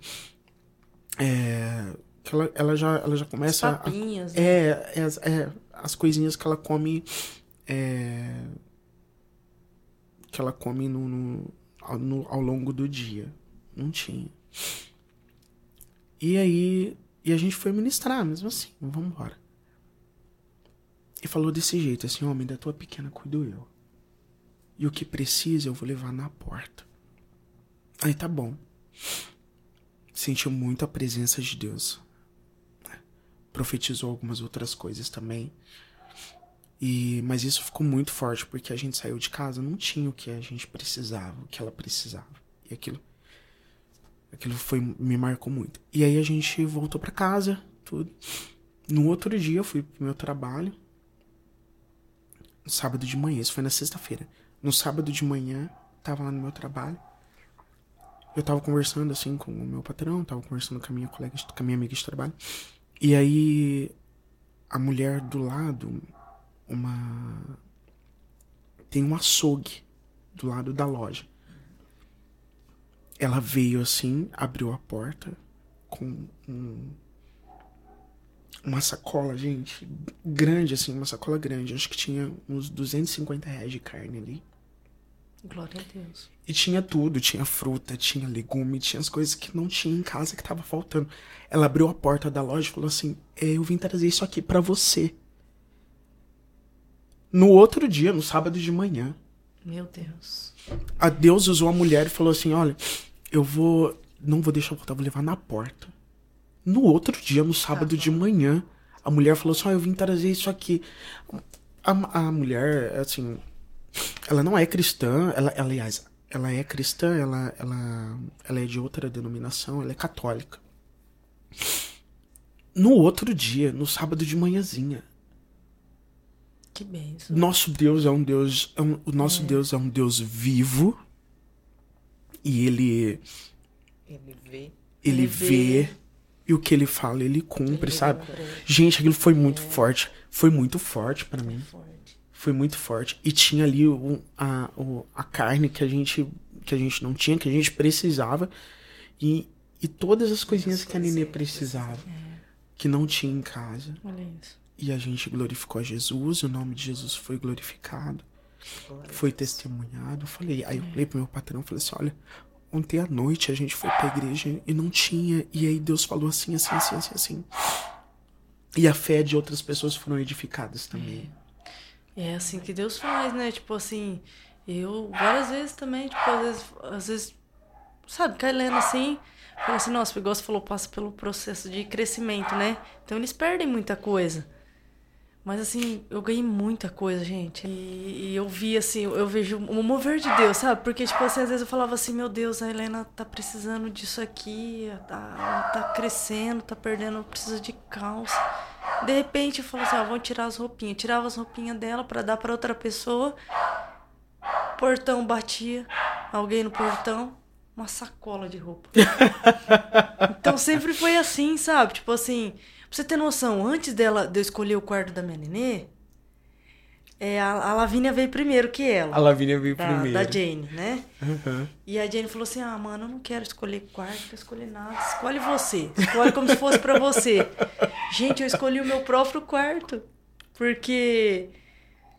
É, ela, ela, já, ela já começa a, Papinhas, né? é, é, as- é, as coisinhas que ela come. é, que ela come no, no- ao, no- ao longo do dia. Não tinha. E aí. E a gente foi ministrar, mesmo assim, vamos embora. E falou desse jeito, assim, homem, da tua pequena cuido eu. E o que precisa eu vou levar na porta. Aí tá bom. Sentiu muito a presença de Deus profetizou algumas outras coisas também. E mas isso ficou muito forte porque a gente saiu de casa, não tinha o que a gente precisava, o que ela precisava. E aquilo aquilo foi me marcou muito. E aí a gente voltou pra casa, tudo. No outro dia eu fui pro meu trabalho. No sábado de manhã, isso foi na sexta-feira. No sábado de manhã, tava lá no meu trabalho. Eu tava conversando assim com o meu patrão, tava conversando com a minha colega, com a minha amiga de trabalho. E aí a mulher do lado, uma tem um açougue do lado da loja. Ela veio assim, abriu a porta com um- uma sacola, gente, grande assim, uma sacola grande. Acho que tinha uns 250 reais de carne ali. Glória a Deus. E tinha tudo, tinha fruta, tinha legume, tinha as coisas que não tinha em casa que tava faltando. Ela abriu a porta da loja e falou assim: "É, "Eu vim trazer isso aqui pra você". No outro dia, no sábado de manhã, Meu Deus. a Deus usou a mulher e falou assim: "Olha, eu vou não vou deixar voltar, vou levar na porta". No outro dia, no sábado de manhã, a mulher falou assim: "Ó, eu vim trazer isso aqui". A, a mulher, assim, ela não é cristã, ela, aliás, ela é cristã, ela, ela, ela é de outra denominação, ela é católica. No outro dia, no sábado de manhãzinha, Que benção. nosso Deus é um Deus, é um- o nosso Deus é um Deus vivo e ele Ele vê. ele Ele vê, vê. E o que ele fala, ele cumpre, sabe? Gente, aquilo foi muito forte. Foi muito forte pra mim. Forte. Foi muito forte. E tinha ali o, a, o- a carne que a gente que a gente não tinha, que a gente precisava. E, e todas as coisinhas que a Nenê precisava. Que não tinha em casa. Olha isso. E a gente glorificou a Jesus, o nome de Jesus foi glorificado, foi testemunhado. Eu falei, aí eu falei pro meu patrão, falei assim, olha, ontem à noite a gente foi pra igreja e não tinha, e aí Deus falou assim, assim, assim, assim, assim. E a fé de outras pessoas foram edificadas também. É assim que Deus faz, né? Tipo assim, eu várias vezes também, tipo, às vezes, às vezes sabe, a Helena assim, fala assim, nossa, igual você falou, passa pelo processo de crescimento, né? Então eles perdem muita coisa. Mas assim, eu ganhei muita coisa, gente. E, e eu vi assim, eu vejo o mover de Deus, sabe? Porque, tipo assim, às vezes eu falava assim, meu Deus, a Helena tá precisando disso aqui, tá, tá crescendo, tá perdendo, precisa de calça. De repente eu falo assim, ó, vamos tirar as roupinhas. Tirava as roupinhas dela pra dar pra outra pessoa. Portão batia, alguém no portão, uma sacola de roupa. então sempre foi assim, sabe? Tipo assim, pra você ter noção, antes dela de eu escolher o quarto da minha nenê, é, a, a Lavínia veio primeiro que ela. A Lavínia veio da, primeiro. da Jane, né? Aham. E a Jane falou assim: Ah, mano, eu não quero escolher quarto, não quero escolher nada. Escolhe você. Escolhe como se fosse pra você. Gente, eu escolhi o meu próprio quarto. Porque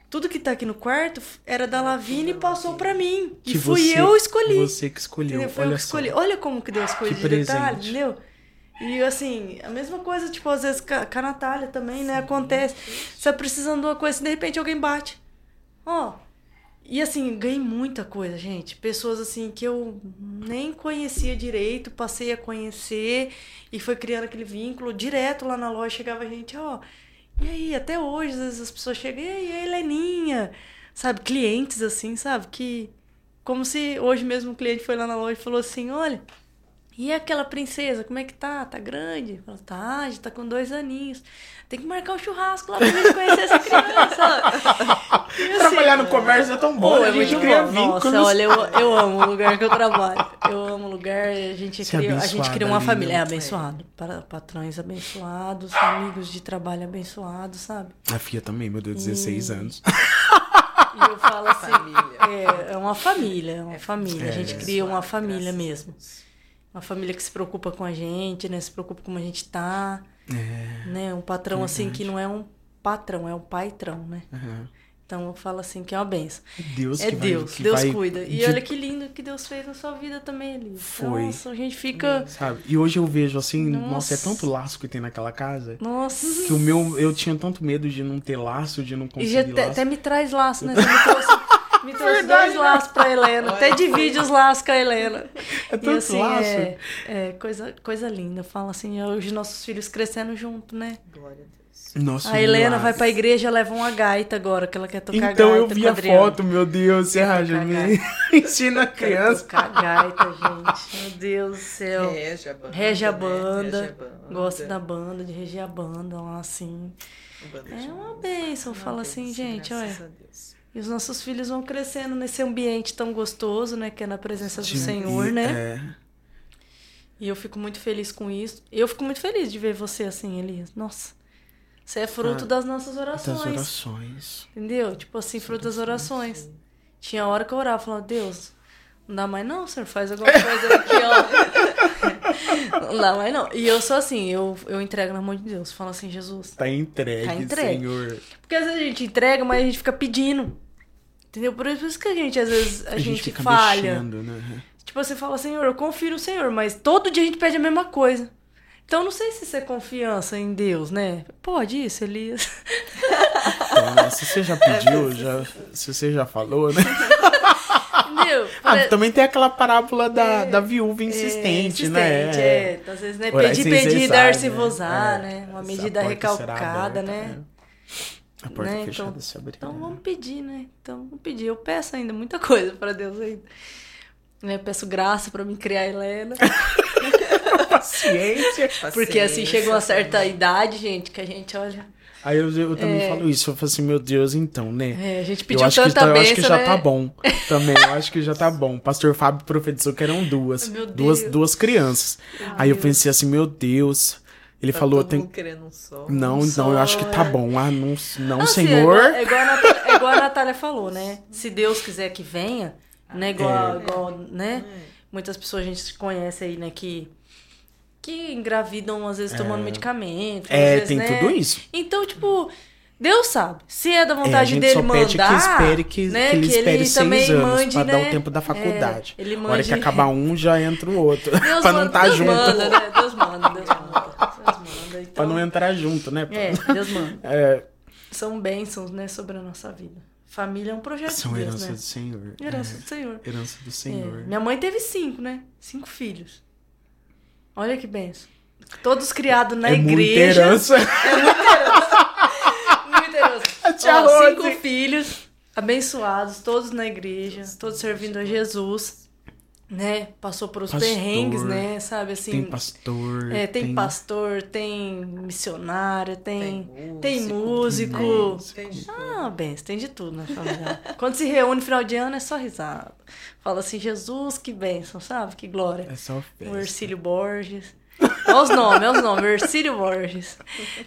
tudo que tá aqui no quarto era da Lavínia e passou pra mim. E Que fui você- eu que escolhi. Você que escolheu. Entendeu? Foi eu Olha que só. escolhi. Olha como que deu as coisas Que de detalhe, presente. entendeu? E assim, a mesma coisa, tipo, às vezes com a a Natália também, né? Acontece. Você tá precisando de uma coisa e de repente alguém bate. Ó. E assim, ganhei muita coisa, gente. Pessoas assim que eu nem conhecia direito, passei a conhecer e foi criando aquele vínculo direto lá na loja. Chegava gente, ó. E aí, até hoje, às vezes as pessoas chegam, e aí, a Heleninha? Sabe, clientes assim, sabe? Que. Como se hoje mesmo um cliente foi lá na loja e falou assim: olha, e aquela princesa, como é que tá? Tá grande? Falou, tá, já tá com dois aninhos. Tem que marcar um churrasco lá pra gente conhecer essa criança. E assim, Trabalhar no comércio é tão bom, Pô, a é gente muito cria bom. vínculos. Nossa, olha, eu, eu amo o lugar que eu trabalho. Eu amo o lugar, a gente, é cria, a gente cria uma ali, família. né? É abençoado. Para, patrões abençoados, amigos de trabalho abençoados, sabe? A Fia também, meu Deus, 16 anos. E eu falo assim, Família. é, é uma família, é uma família. A gente É. cria uma família a mesmo. Deus. Uma família que se preocupa com a gente, né? Se preocupa como a gente tá. É. Né? Um patrão assim que não é um patrão, é um paitrão, né? aham. Então eu falo assim que é uma benção. Deus É que vai- Deus, que Deus vai cuida. E de- olha que lindo que Deus fez na sua vida também, Eli. Foi. Nossa, a gente fica. Sabe? E hoje eu vejo assim, nossa, Nossa. é tanto laço que tem naquela casa. Nossa. Que o meu, eu tinha tanto medo de não ter laço, de não E conseguir já até, laço. até me traz laço, né? Você me trouxe, me trouxe dois laços pra Helena. Até divide os laços com a Helena. É e tanto assim, laço. é, é coisa, coisa linda. Eu falo assim, hoje nossos filhos crescendo junto, né? Glória a Deus. Nossa, A Helena laço. vai pra igreja leva uma gaita agora, que ela quer tocar Então gaita eu vi a Adriano. foto, meu Deus, Serra. Ensina a criança. tocar gaita, gente. Meu Deus do céu. Rege a banda. Rege a né? banda. A banda. Gosta da banda, de reger a banda lá, assim. Banda É uma bênção. Fala assim, gente, graças olha. a Deus. E os nossos filhos vão crescendo nesse ambiente tão gostoso, né? Que é na presença do Senhor, e- né? É. E eu fico muito feliz com isso. Eu fico muito feliz de ver você assim, Elias. Nossa. Você é fruto Ah, das nossas Das orações. orações. Entendeu? Tipo assim, fruto das orações. Tinha hora que eu orava, falava, Deus, não dá mais não, senhor, faz alguma coisa aqui, ó. não dá mais não. E eu sou assim, eu, eu entrego na mão de Deus. Falo assim, Jesus. Tá entregue, Tá entregue. Senhor. Porque às vezes a gente entrega, mas a gente fica pedindo. Entendeu? Por isso que a gente, às vezes, a, A, gente, gente falha. mexendo, né? Tipo, você fala, Senhor, eu confio no Senhor, mas todo dia a gente pede a mesma coisa. Então, não sei se isso é confiança em Deus, né? Pode isso, Elias. Então, né, se você já pediu, já, se você já falou, né? Entendeu? Ah, também tem aquela parábola da, da viúva insistente, é, né? insistente, é. Às vezes, né? Pedir, pedir, dar-se-vos-á, É. né? Uma medida recalcada, aberta, né? é. A porta Né, fechada então- se abrirá. Então vamos pedir, né? Então vamos pedir. Eu peço ainda muita coisa pra Deus ainda. Né? Eu peço graça pra me criar a Helena. Paciência. Porque assim Paciência, chega uma certa idade, gente, que a gente olha. Aí eu, eu também falo isso. Eu falo assim, meu Deus, então, né? É, a gente Eu pediu acho, que, tanta tá- eu bênção, acho que já né? tá bom. Também, eu acho que já tá bom. Pastor Fábio profetizou que eram duas. Meu Duas, Deus. duas crianças. Aí eu pensei assim, meu Deus. Ele Tá falou, todo tem. mundo querendo um só. Não, Um não, eu acho que tá é. bom. Ah, não, não Assim, senhor. É igual, é igual a Natália, é igual a Natália falou, né? Se Deus quiser que venha, né? Igual, É. igual, né? Muitas pessoas a gente conhece aí, né? Que, que engravidam, às vezes, tomando medicamento. às É, vezes, tem né? tudo isso. Então, tipo, Deus sabe. Se é da É, a vontade gente dele só pede mandar, que espere que, né, que ele que espere ele seis anos mande, pra dar né, o tempo da faculdade. é, ele A hora que mande- acabar um, já entra o outro. Deus pra não manda, estar Deus junto. manda, né? Deus manda, Deus manda. Deus manda. Então, Pra não entrar junto, né? É, Deus manda. É, São bênçãos, né, sobre a nossa vida. Família é um projeto são de Deus, herança né? do Senhor. Herança do Senhor. É, herança do É, Senhor. Minha mãe teve cinco, né? Cinco filhos. Olha que benção. Todos criados na é muita igreja. herança. Muita herança. A tia Ó, Rose. cinco filhos abençoados, todos na igreja, todos servindo a Jesus, né? Passou por os Pastor. perrengues, né? Sabe assim. Tem pastor. É, tem, pastor, tem missionário, tem, Tem tem músico, músico. Tem de tudo. Ah, bem, tem de tudo na família. Quando se reúne no final de ano é só risada. Fala assim, Jesus, que bênção, sabe? Que glória. É só O festa. Ercílio Borges. Olha os nomes, olha os nomes. Ercílio Borges.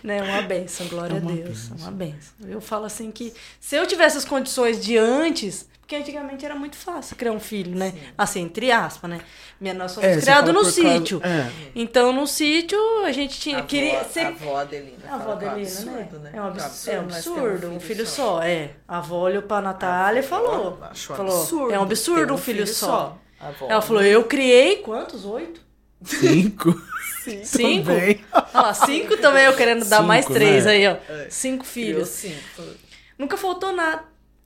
Né? Uma benção, glória É a uma Deus. bênção. É uma benção. Eu falo assim que se eu tivesse as condições de antes, porque antigamente era muito fácil criar um filho, né? Assim, entre aspas, né? Minha, nós fomos É, criados no causa- sítio. é. Então, no sítio, a gente tinha. A queria avó, ser a avó Adelina. a avó fala que é um Adelina, né? absurdo, né? É um absurdo, Que é um absurdo, um filho só. é. A avó olhou pra Natália e falou. achou falou absurdo é um absurdo um filho, só. A avó, Ela falou, eu criei quantos? Oito? Cinco. Cinco? Também. Lá, cinco também eu querendo dar Cinco, mais três né? aí, ó. É. Cinco criou filhos. cinco. Nunca faltou nada,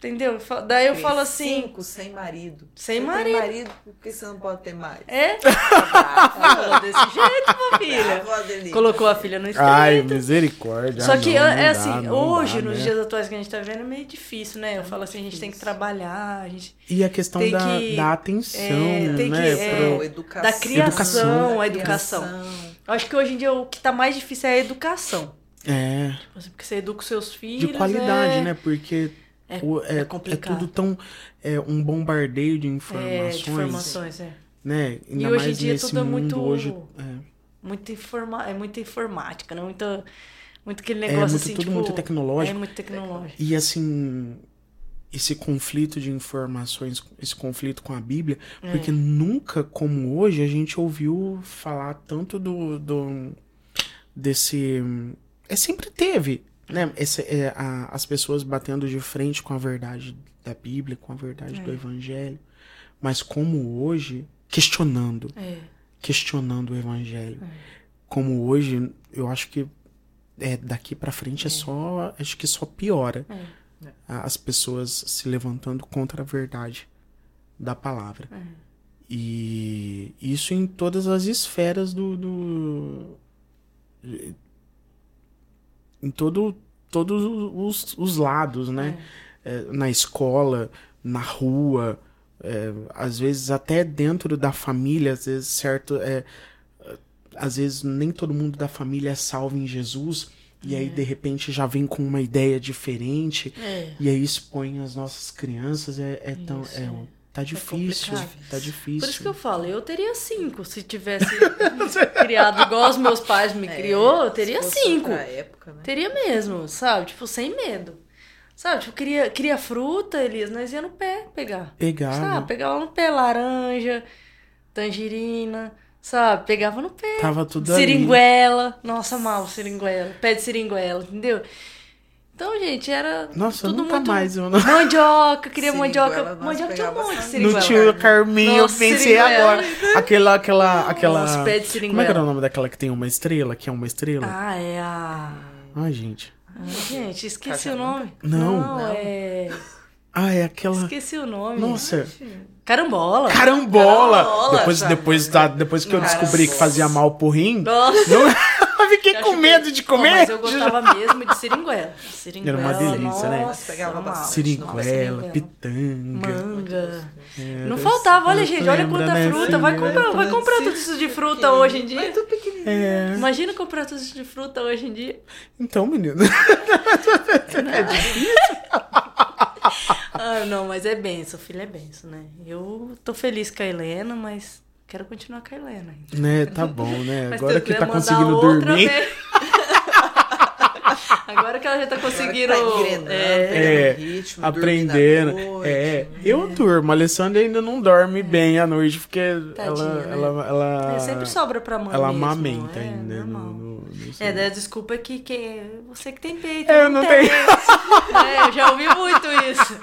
entendeu? Daí eu Fez falo assim. Cinco sem marido. Sem Você marido. Tem marido, por que você não pode ter mais? É? Ela falou desse jeito, minha A filha. Adelina. Colocou a filha no estreito. Ai, misericórdia. Só Ah, que não, é não dá, assim, não hoje, dá, nos né? dias atuais que a gente tá vendo, é meio difícil, né? Eu falo assim, a gente tem que trabalhar, a gente E a questão Tem da, que- da atenção, é, tem que- né? é, pro- educação. da criação, da a educação. Eu acho que hoje em dia o que tá mais difícil é a educação. É, Tipo assim, Porque você educa os seus filhos. de qualidade, é- né? Porque É, o- é, é é complicado. tudo tão. É um bombardeio de É, informações. de informações, é. Né? Ainda E hoje em dia nesse tudo é muito- hoje. É, Muito informa... É muita informática, né? Muito, muito aquele É negócio muito- assim, tudo tipo, muito tecnológico. É muito tecnológico. E assim, esse conflito de informações, esse conflito com a Bíblia, É. porque nunca como hoje a gente ouviu falar tanto do, do desse é sempre teve, né? Esse, é, a- as pessoas batendo de frente com a verdade da Bíblia, com a verdade É. do Evangelho, mas como hoje questionando, É. questionando o Evangelho, como hoje eu acho que é, daqui pra frente é só acho que só piora É. as pessoas se levantando contra a verdade da palavra. É. E isso em todas as esferas do. do- em todo, todos os, os lados, né? É, na escola, na rua, é, às vezes até dentro da família, às vezes certo. É, às vezes nem todo mundo da família é salvo em Jesus. E aí, de repente, já vem com uma ideia diferente. É. E aí expõe as nossas crianças. É, é tão. Isso, é, é. Tá difícil. complicado. tá difícil. Por isso que eu falo, eu teria cinco. Se tivesse criado igual os meus pais me criou, eu teria É, cinco. época, né? Teria mesmo, sabe? Tipo, sem medo. Sabe? Tipo, queria, queria fruta, Elias, nós ia no pé pegar. Pegava. Sabe? Pegava no pé laranja, tangerina, sabe? Pegava no pé. Tava tudo ali. Seringuela. Nossa, mal seringuela. Pé de seringuela, entendeu? Então, gente, era Nossa, tudo nunca muito... mais eu não. Mandioca, queria Seringuela, mandioca. nós Mandioca tinha um monte de seringuela. No tio Carminho, eu Nossa, pensei seringuela. agora. Aquela, aquela, aquela. Nossa, pé de Como seringuela. é que era o nome daquela que tem uma estrela? Que é uma estrela? Ah, é a... Ai, gente. Ah, gente, esqueci o nome. Não. Não, é... Ah, é aquela. Esqueci o nome. Nossa. Carambola. Carambola! Carambola, depois, depois, da, depois que eu descobri que fazia mal pro rim. Nossa. Não, fiquei Eu com medo que- de Não, comer. mas eu gostava mesmo de seringuela. Seringuela, Era uma delícia, né? nossa, Pegava bastante. Seringuela, seringuela. pitanga. Manga. É, Não faltava, olha, gente, olha quanta né? fruta. Vai comprar, vai comprar tudo isso de fruta hoje em dia. É. Imagina comprar tudo isso de fruta hoje em dia. Então, menino. Ah, não, mas é benção, filho é benção, né? Eu tô feliz com a Helena, mas quero continuar com a Helena ainda. né, tá bom, né? Mas Agora que tá conseguindo dormir. Agora que ela já tá conseguindo. Agora que tá engrenando, é, É, ritmo, aprendendo. noite, É, eu durmo. A Alessandra ainda não dorme bem à noite, porque Tadinha, ela, né? ela, ela, é, sempre sobra pra mãe. ela mesmo, amamenta é, ainda. No, no, no- É, daí a desculpa é que, que você que tem peito. É, eu não tenho. É, eu já ouvi muito isso.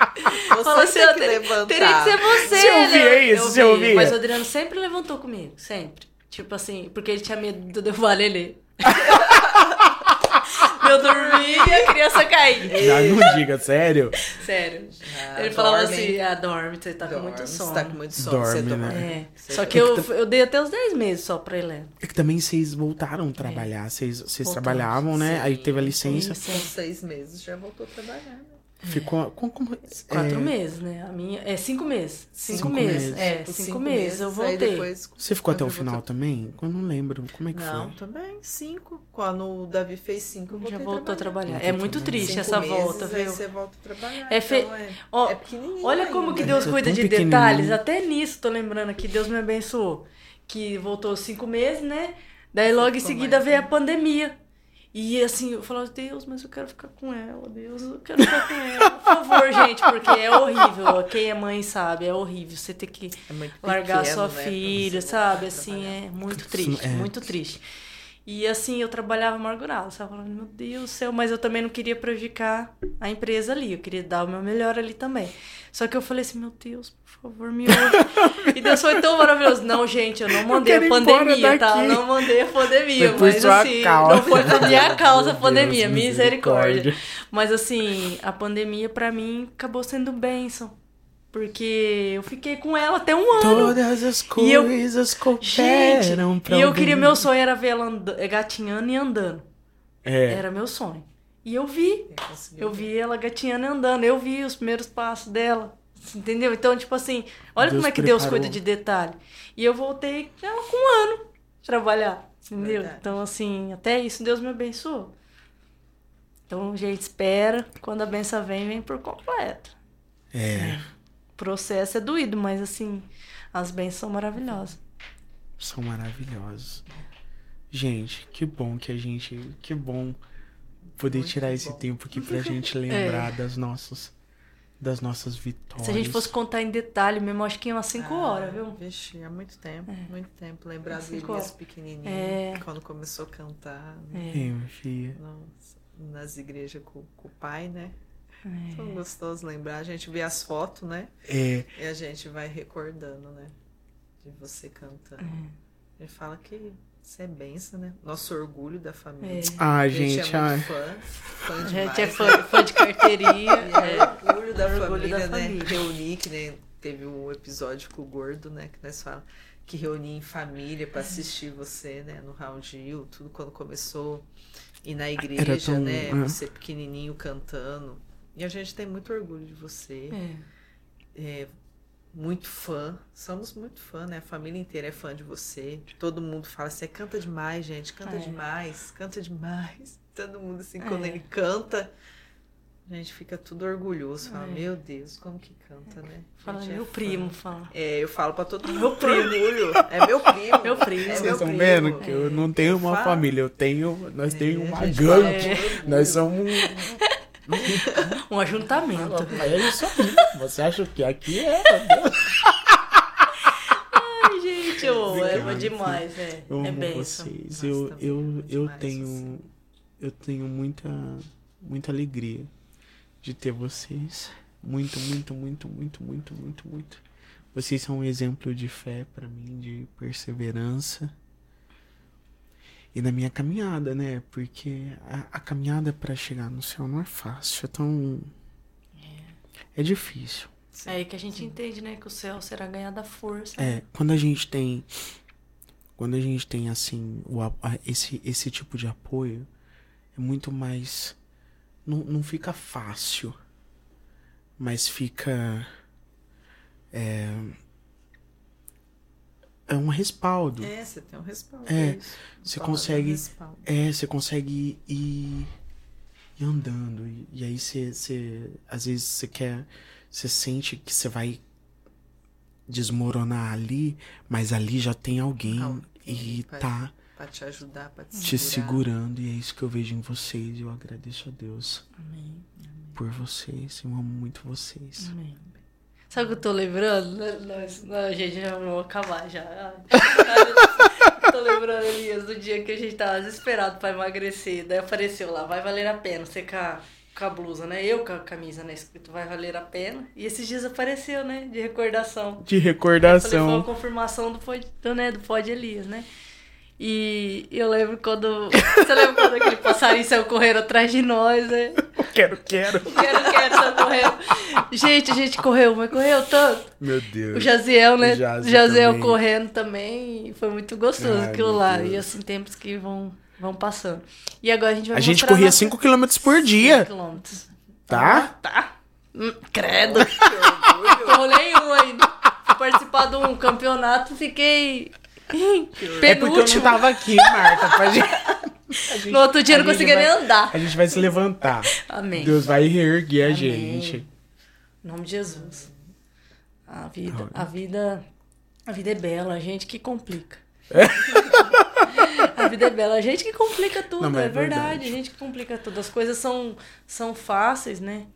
Você Fala assim, tem que ter- levantar. teria que ser você. Você ouvia né? isso? Eu Você ouvi, ouvia? Mas o Adriano sempre levantou comigo, sempre. Tipo assim, porque ele tinha medo de eu ele. eu dormia e a criança caía. Já não diga, sério. Sério. Ah, ele falava dorme. assim, ah, dorme, você tá com Dorme, muito sono. Você tá com muito sono. você Dorme, toma- né? É. Você Só que eu, eu dei até os 10 meses só pra Helena. É que também vocês voltaram a trabalhar. Vocês, vocês Voltamos. trabalhavam, né? Aí teve a licença. Sim, Com sim. seis meses já voltou a trabalhar, né? Ficou. Como, como, Quatro é, meses, né? A minha. É cinco meses. Cinco, Cinco meses. meses. É, Por cinco, meses. Eu voltei. Depois, Você ficou até o final também? Eu não lembro. Como é que Não, foi? também. Cinco. Quando o Davi fez cinco, Já voltou a trabalhar. É muito triste Cinco essa meses, volta, viu? você volta a trabalhar. É fe- então é, Ó, é pequenininho Olha como que ainda. Deus É cuida de detalhes. Até nisso, tô lembrando aqui, Deus me abençoou. Que voltou cinco meses, né? Daí logo em seguida veio a pandemia. E assim, eu falava, Deus, mas eu quero ficar com ela, Deus, eu quero ficar com ela. Por favor, gente, porque é horrível. Quem é mãe sabe, é horrível. Você ter que É largar pequeno, sua né, filha, sabe? Assim, trabalhar. é muito triste, é. muito triste. E assim, eu trabalhava amargurada, sabe? Falando, meu Deus do céu, mas eu também não queria prejudicar a empresa ali, eu queria dar o meu melhor ali também. Só que eu falei assim, meu Deus, por favor, me ouve. e Deus foi tão maravilhoso. Não, gente, eu não mandei quero a pandemia, tá? daqui. Não mandei a pandemia, Foi mas assim, causa. não foi por minha causa a pandemia, Deus, misericórdia. misericórdia. Mas assim, a pandemia pra mim acabou sendo bênção. Porque eu fiquei com ela até um ano. Todas as E eu- coisas Gente, cooperam pra e eu queria, meu sonho era ver ela anda- é, gatinhando e andando. É. Era meu sonho. E eu vi. Eu Eu vi ela gatinhando e andando. Eu vi os primeiros passos dela. Entendeu? Então, tipo assim, olha Deus como é que Deus preparou. cuida de detalhe. E eu voltei com ela com um ano trabalhar. Entendeu? Verdade. Então, assim, até isso Deus me abençoou. Então, gente, espera. Quando a benção vem, vem por completo. É. O processo é doído, mas assim, as bênçãos são maravilhosas. São maravilhosos. Gente, que bom que a gente. Que bom poder Muito tirar esse bom. tempo aqui pra gente lembrar das nossas. Das nossas vitórias. Se a gente fosse contar em detalhe mesmo, acho que ia umas 5 Ah, horas, viu? Vixe, há muito tempo, muito tempo. Lembrar do Elias horas. pequenininho, É. quando começou a cantar. né? É. Minha filha. Nossa, nas igrejas com, com o pai, né? É. Tão gostoso lembrar. A gente vê as fotos, né? É. E a gente vai recordando, né? De você cantando. É. A gente fala que isso é benção, né? Nosso orgulho da família. É. Ah, A gente, é ai. muito fã. Fã A demais, gente é né? fã, fã de carteirinha. É, é. orgulho da Orgulho família, da né? família. Reunir, que nem teve um episódio com o Gordo, né? Que nós falamos que reunia em família É. pra assistir você, né? No Round Hill, tudo quando começou. E na igreja, tão- né? é. Você pequenininho cantando. E a gente tem muito orgulho de você. É. É, muito fã. Somos muito fã, né? A família inteira é fã de você. Todo mundo fala assim, canta demais, gente, canta É. demais, canta demais. Todo mundo assim, É. quando ele canta, a gente fica tudo orgulhoso. Fala, É. meu Deus, como que canta, né? A Fala, é meu fã. primo, fala. É, eu falo pra todo mundo. Meu orgulho. É meu primo. Meu primo. É Vocês meu estão primo. vendo que eu não tenho uma Fala. família, eu tenho. Nós É, temos uma gangue. Nós somos um. Ajuntamento. É isso aí. Você acha que aqui é? Ai, gente, eu amo. É demais, é. Eu é benção. vocês. Eu, também eu, eu tenho. Eu tenho muita, muita alegria de ter vocês. Muito, muito, muito, muito, muito, muito, muito. Vocês são um exemplo de fé pra mim, de perseverança. E na minha caminhada, né? Porque a, a caminhada pra chegar no céu não é fácil, é tão. É difícil. É aí que a gente entende, né? Que o céu será ganhado à força. É, quando a gente tem quando a gente tem assim o, a- esse, esse tipo de apoio, é muito mais. Não, não fica fácil, mas fica. É, é um respaldo. É, você tem um respaldo. É, isso. você consegue-. É, você consegue ir, ir andando. E, e aí você, você. Às vezes você quer. Você sente que você vai desmoronar ali, mas ali já tem alguém Alguém e pra- tá Pra te ajudar, pra te, te segurando. E é isso que eu vejo em vocês. E eu agradeço a Deus Amém. por vocês. Eu amo muito vocês. Amém. Sabe o que eu tô lembrando? Nós, nós, gente, já vamos acabar já. Ai, tô lembrando, Elias, do dia que a gente tava desesperado pra emagrecer. Daí apareceu lá, vai valer a pena você com a, blusa, né? Eu com a camisa, né? Escrito vai valer a pena. E esses dias apareceu, né? De recordação. De Eu falei, foi recordação. uma confirmação do pod, do, né, do pod Elias, né? E eu lembro quando. Você lembra quando aquele passarinho saiu correndo atrás de nós, né? Quero, quero. Quero, quero, só correu. Gente, a gente correu, mas correu tanto. Meu O Deus. Jaziel, né? O O Jazi Jaziel também. correndo também. e Foi muito gostoso Ai, aquilo lá. Deus. E assim, tempos que vão, vão passando. E agora a gente vai A gente corria nossa- 5 km por dia. 5 quilômetros. Tá? Tá. Hum, credo. Eu rolei um ainda. Fui participar de um campeonato, fiquei. É porque eu não tava aqui, Marta. Pra gente... No outro dia eu não conseguia nem andar. A gente vai se levantar. Amém. Deus vai reerguer a gente. Em nome de Jesus. A vida, a vida, a vida é bela, a gente que complica. a vida é bela, a gente que complica tudo, Não, é, é verdade, verdade. a gente que complica tudo. As coisas são, são fáceis, né?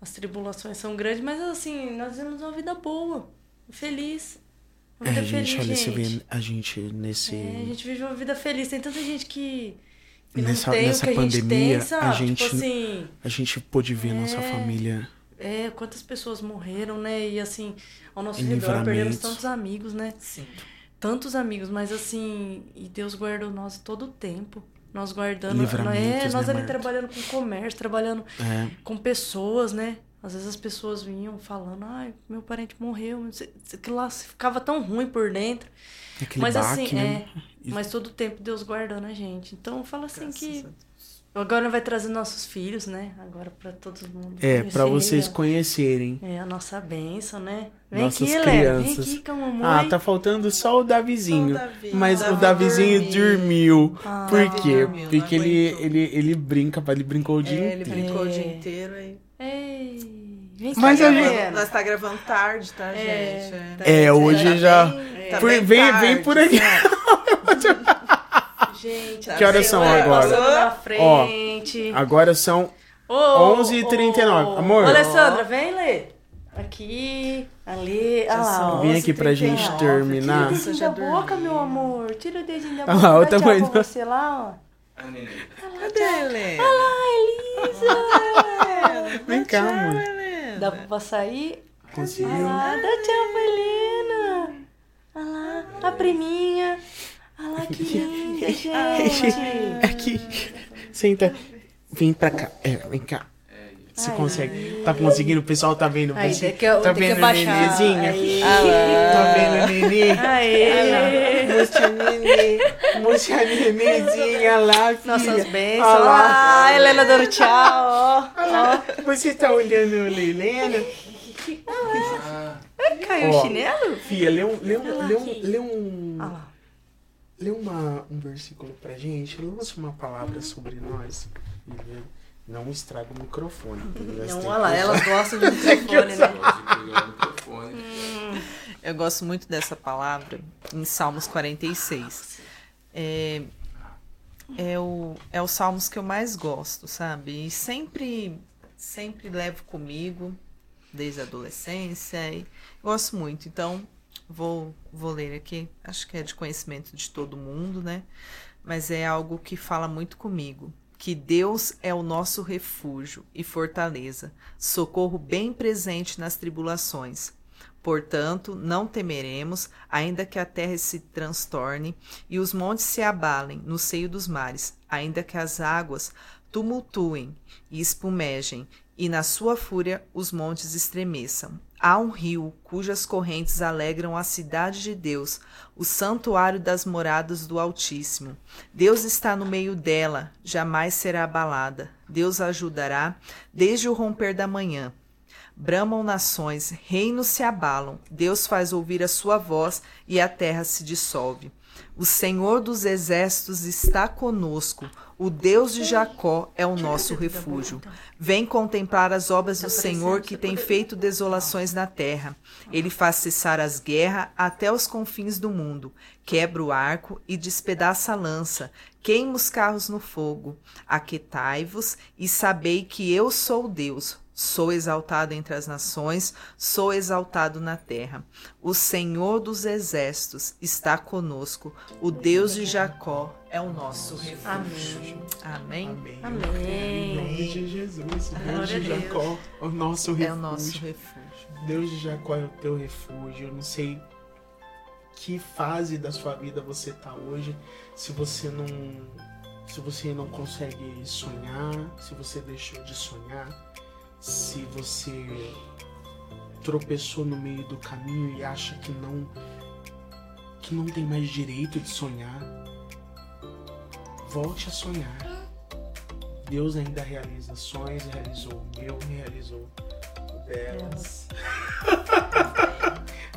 As tribulações são grandes, mas assim, nós temos uma vida boa, feliz. Uma É, vida gente, olha, feliz, você gente. vê a gente nesse. É, a gente vive uma vida feliz. Tem tanta gente que, que Nessa- não tem nessa o que a gente pandemia, tem, sabe? a gente- Tipo assim, A gente pôde ver nossa É. família. é, quantas pessoas morreram, né? E assim, ao nosso redor perdemos tantos amigos, né? Sim. Tantos amigos, mas assim, e Deus guardou nós todo o tempo. Nós guardando, é, nós né, ali Marta? trabalhando com comércio, trabalhando É. com pessoas, né? Às vezes as pessoas vinham falando, ai, meu parente morreu, aquilo lá ficava tão ruim por dentro. Aquele mas baque, assim, né? é, mas todo o tempo Deus guardando a gente. Então fala assim Graças que agora vai trazer nossos filhos, né? Agora pra todo mundo. É, pra conhecer, vocês conhecerem. É a nossa bênção, né? Vem Nossas aqui, Léo. Vem crianças. aqui com a mamãe. Ah, tá faltando só o Davizinho. Só o Davi. Mas Davi o Davizinho dormiu. dormiu. Ah. Por quê? dormiu, Porque ele, ele, ele brinca, ele brincou o dia É, ele inteiro. brincou o dia É. inteiro aí. Ei, Mas a gente- Nós tá gravando tarde, tá, É, gente? tá É, hoje Tá já. bem- tá Por- vem, tarde. vem por aqui. Gente, Que horas são agora? frente. Agora são. Ô, 11h39. ô, Amor. Alessandra, vem ler. Aqui, ali, olha lá. ó. Vem aqui pra gente 11h39, terminar. Tira o dedinho da boca, meu amor. Tira o dedinho da Olha boca. lá, o tamanho você lá, ó. Cadê a Helena? Vem cá, amor. Dá pra sair? Conseguiu. Olha lá, dá tchau pra Helena. Olha lá, a priminha. Olha lá que linda, gente. Aqui. Senta. Vem pra cá. É, vem cá. Você Ai. consegue. Tá conseguindo? O pessoal tá vendo você? tem que, Tá vendo o abaixar. nenenzinho? Aí. Tá vendo o nenê? Aê. Mostra o nenê. Mostra a nenenzinha lá, filha. Nossas bênçãos. Olha lá. Ah, a Helena dando tchau, Você tá olhando o Helena? Caiu o chinelo? Fia, lê um. Lê um. Lê um, lê um, Olha lá. lê uma, um versículo pra gente. Lança uma palavra sobre nós. Não estraga o microfone. Não, olha lá, elas gostam de microfone, né? Microfone. Eu gosto muito dessa palavra em Salmos 46. É, é, o, é o Salmos que eu mais gosto, sabe? E sempre, sempre levo comigo, desde a adolescência. E gosto muito. Então, vou, vou ler aqui. Acho que é de conhecimento de todo mundo, né? Mas é algo que fala muito comigo. Que Deus é o nosso refúgio e fortaleza, socorro bem presente nas tribulações. Portanto, não temeremos, ainda que a terra se transtorne e os montes se abalem no seio dos mares, ainda que as águas tumultuem e espumejem, e na sua fúria os montes estremeçam. Há um rio cujas correntes alegram a cidade de Deus, o santuário das moradas do Altíssimo. Deus está no meio dela, jamais será abalada. Deus a ajudará desde o romper da manhã. Bramam nações, reinos se abalam, Deus faz ouvir a sua voz e a terra se dissolve. O Senhor dos exércitos está conosco, o Deus de Jacó é o nosso refúgio. Vem contemplar as obras do Senhor que tem feito desolações na terra. Ele faz cessar as guerras até os confins do mundo. Quebra o arco e despedaça a lança. Queima os carros no fogo. Aquetai-vos e sabei que eu sou Deus. Sou exaltado entre as nações, sou exaltado na terra. O Senhor dos exércitos está conosco, o Deus de Jacó é o nosso refúgio. Amém. Amém. Amém. Em nome de Jesus, Deus de. Jacó, o nosso refúgio. É o nosso refúgio. Deus de Jacó é o teu refúgio. Eu não sei que fase da sua vida você tá hoje, se você não se você não consegue sonhar, se você deixou de sonhar, se você tropeçou no meio do caminho e acha que não que não tem mais direito de sonhar, volte a sonhar. Deus ainda realiza sonhos, realizou o meu, realizou o delas.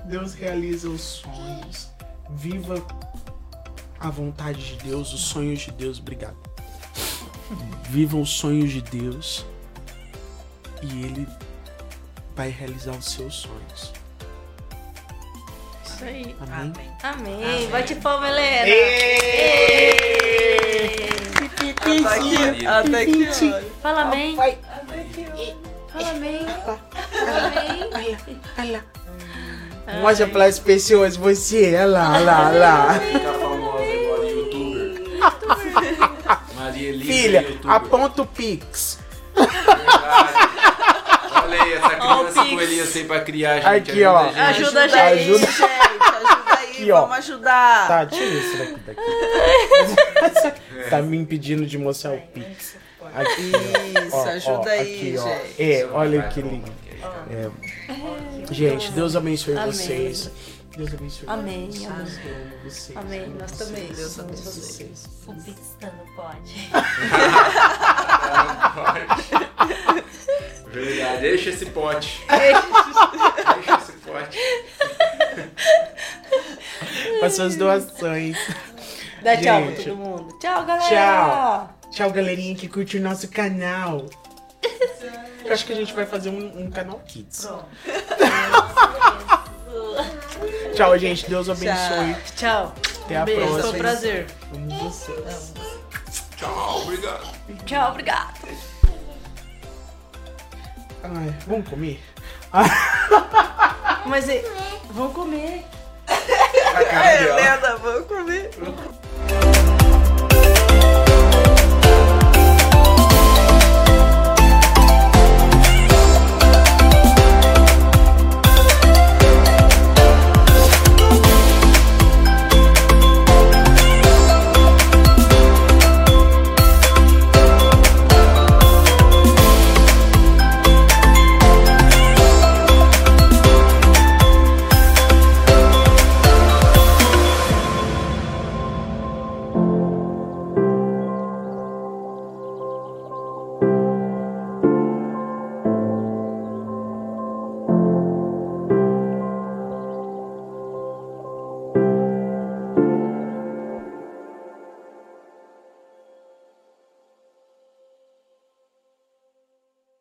Deus realiza os sonhos. Viva a vontade de Deus, os sonhos de Deus. Obrigado. Viva os sonhos de Deus e Ele vai realizar os seus sonhos. Isso aí. Amém? Amém. Amém. Bate palma, Helena. Até aqui, até aqui, olha. Fala amém. Fala amém. Fala amém. Olha lá. Mostra para as pessoas você. Olha lá, olha lá, lá. Fica famosa agora, youtuber. Maria Elisa, Filha, aponta o Pix. Olha aí, essa Ó, o criança Pix. com Elias tem pra criar, gente. Aqui, ó. Ajuda a gente. Ajuda a gente. aí, Ajuda. gente. Ajuda aí, Aqui, ó. vamos ajudar. Tá, tira isso daqui. daqui. tá me impedindo de mostrar o Pix. Aqui, ó. Isso, Ó, ó, ajuda aí, aqui, ó. gente. É, olha que lindo. É. Gente, Deus abençoe Amém. vocês. Deus abençoe Amém, vocês. amém. Eu amo vocês. Amém, nós vocês, também. Deus amo abençoe. vocês. O Pixtano pode. Verdade, deixa esse pote. Deixa esse pote. Com as suas doações. Dá tchau pra Gente. todo mundo. Tchau, galera. Tchau. Tchau, galerinha que curte o nosso canal. Eu acho que a gente vai fazer um, um canal Kids. Tchau, gente. Deus abençoe. Tchau. Até a Beijo, próxima. foi um prazer. Amo vocês. Tchau, obrigado. Tchau, obrigado. Ai, vamos comer? Mas é, e... vamos comer. É, comer! Vamos comer.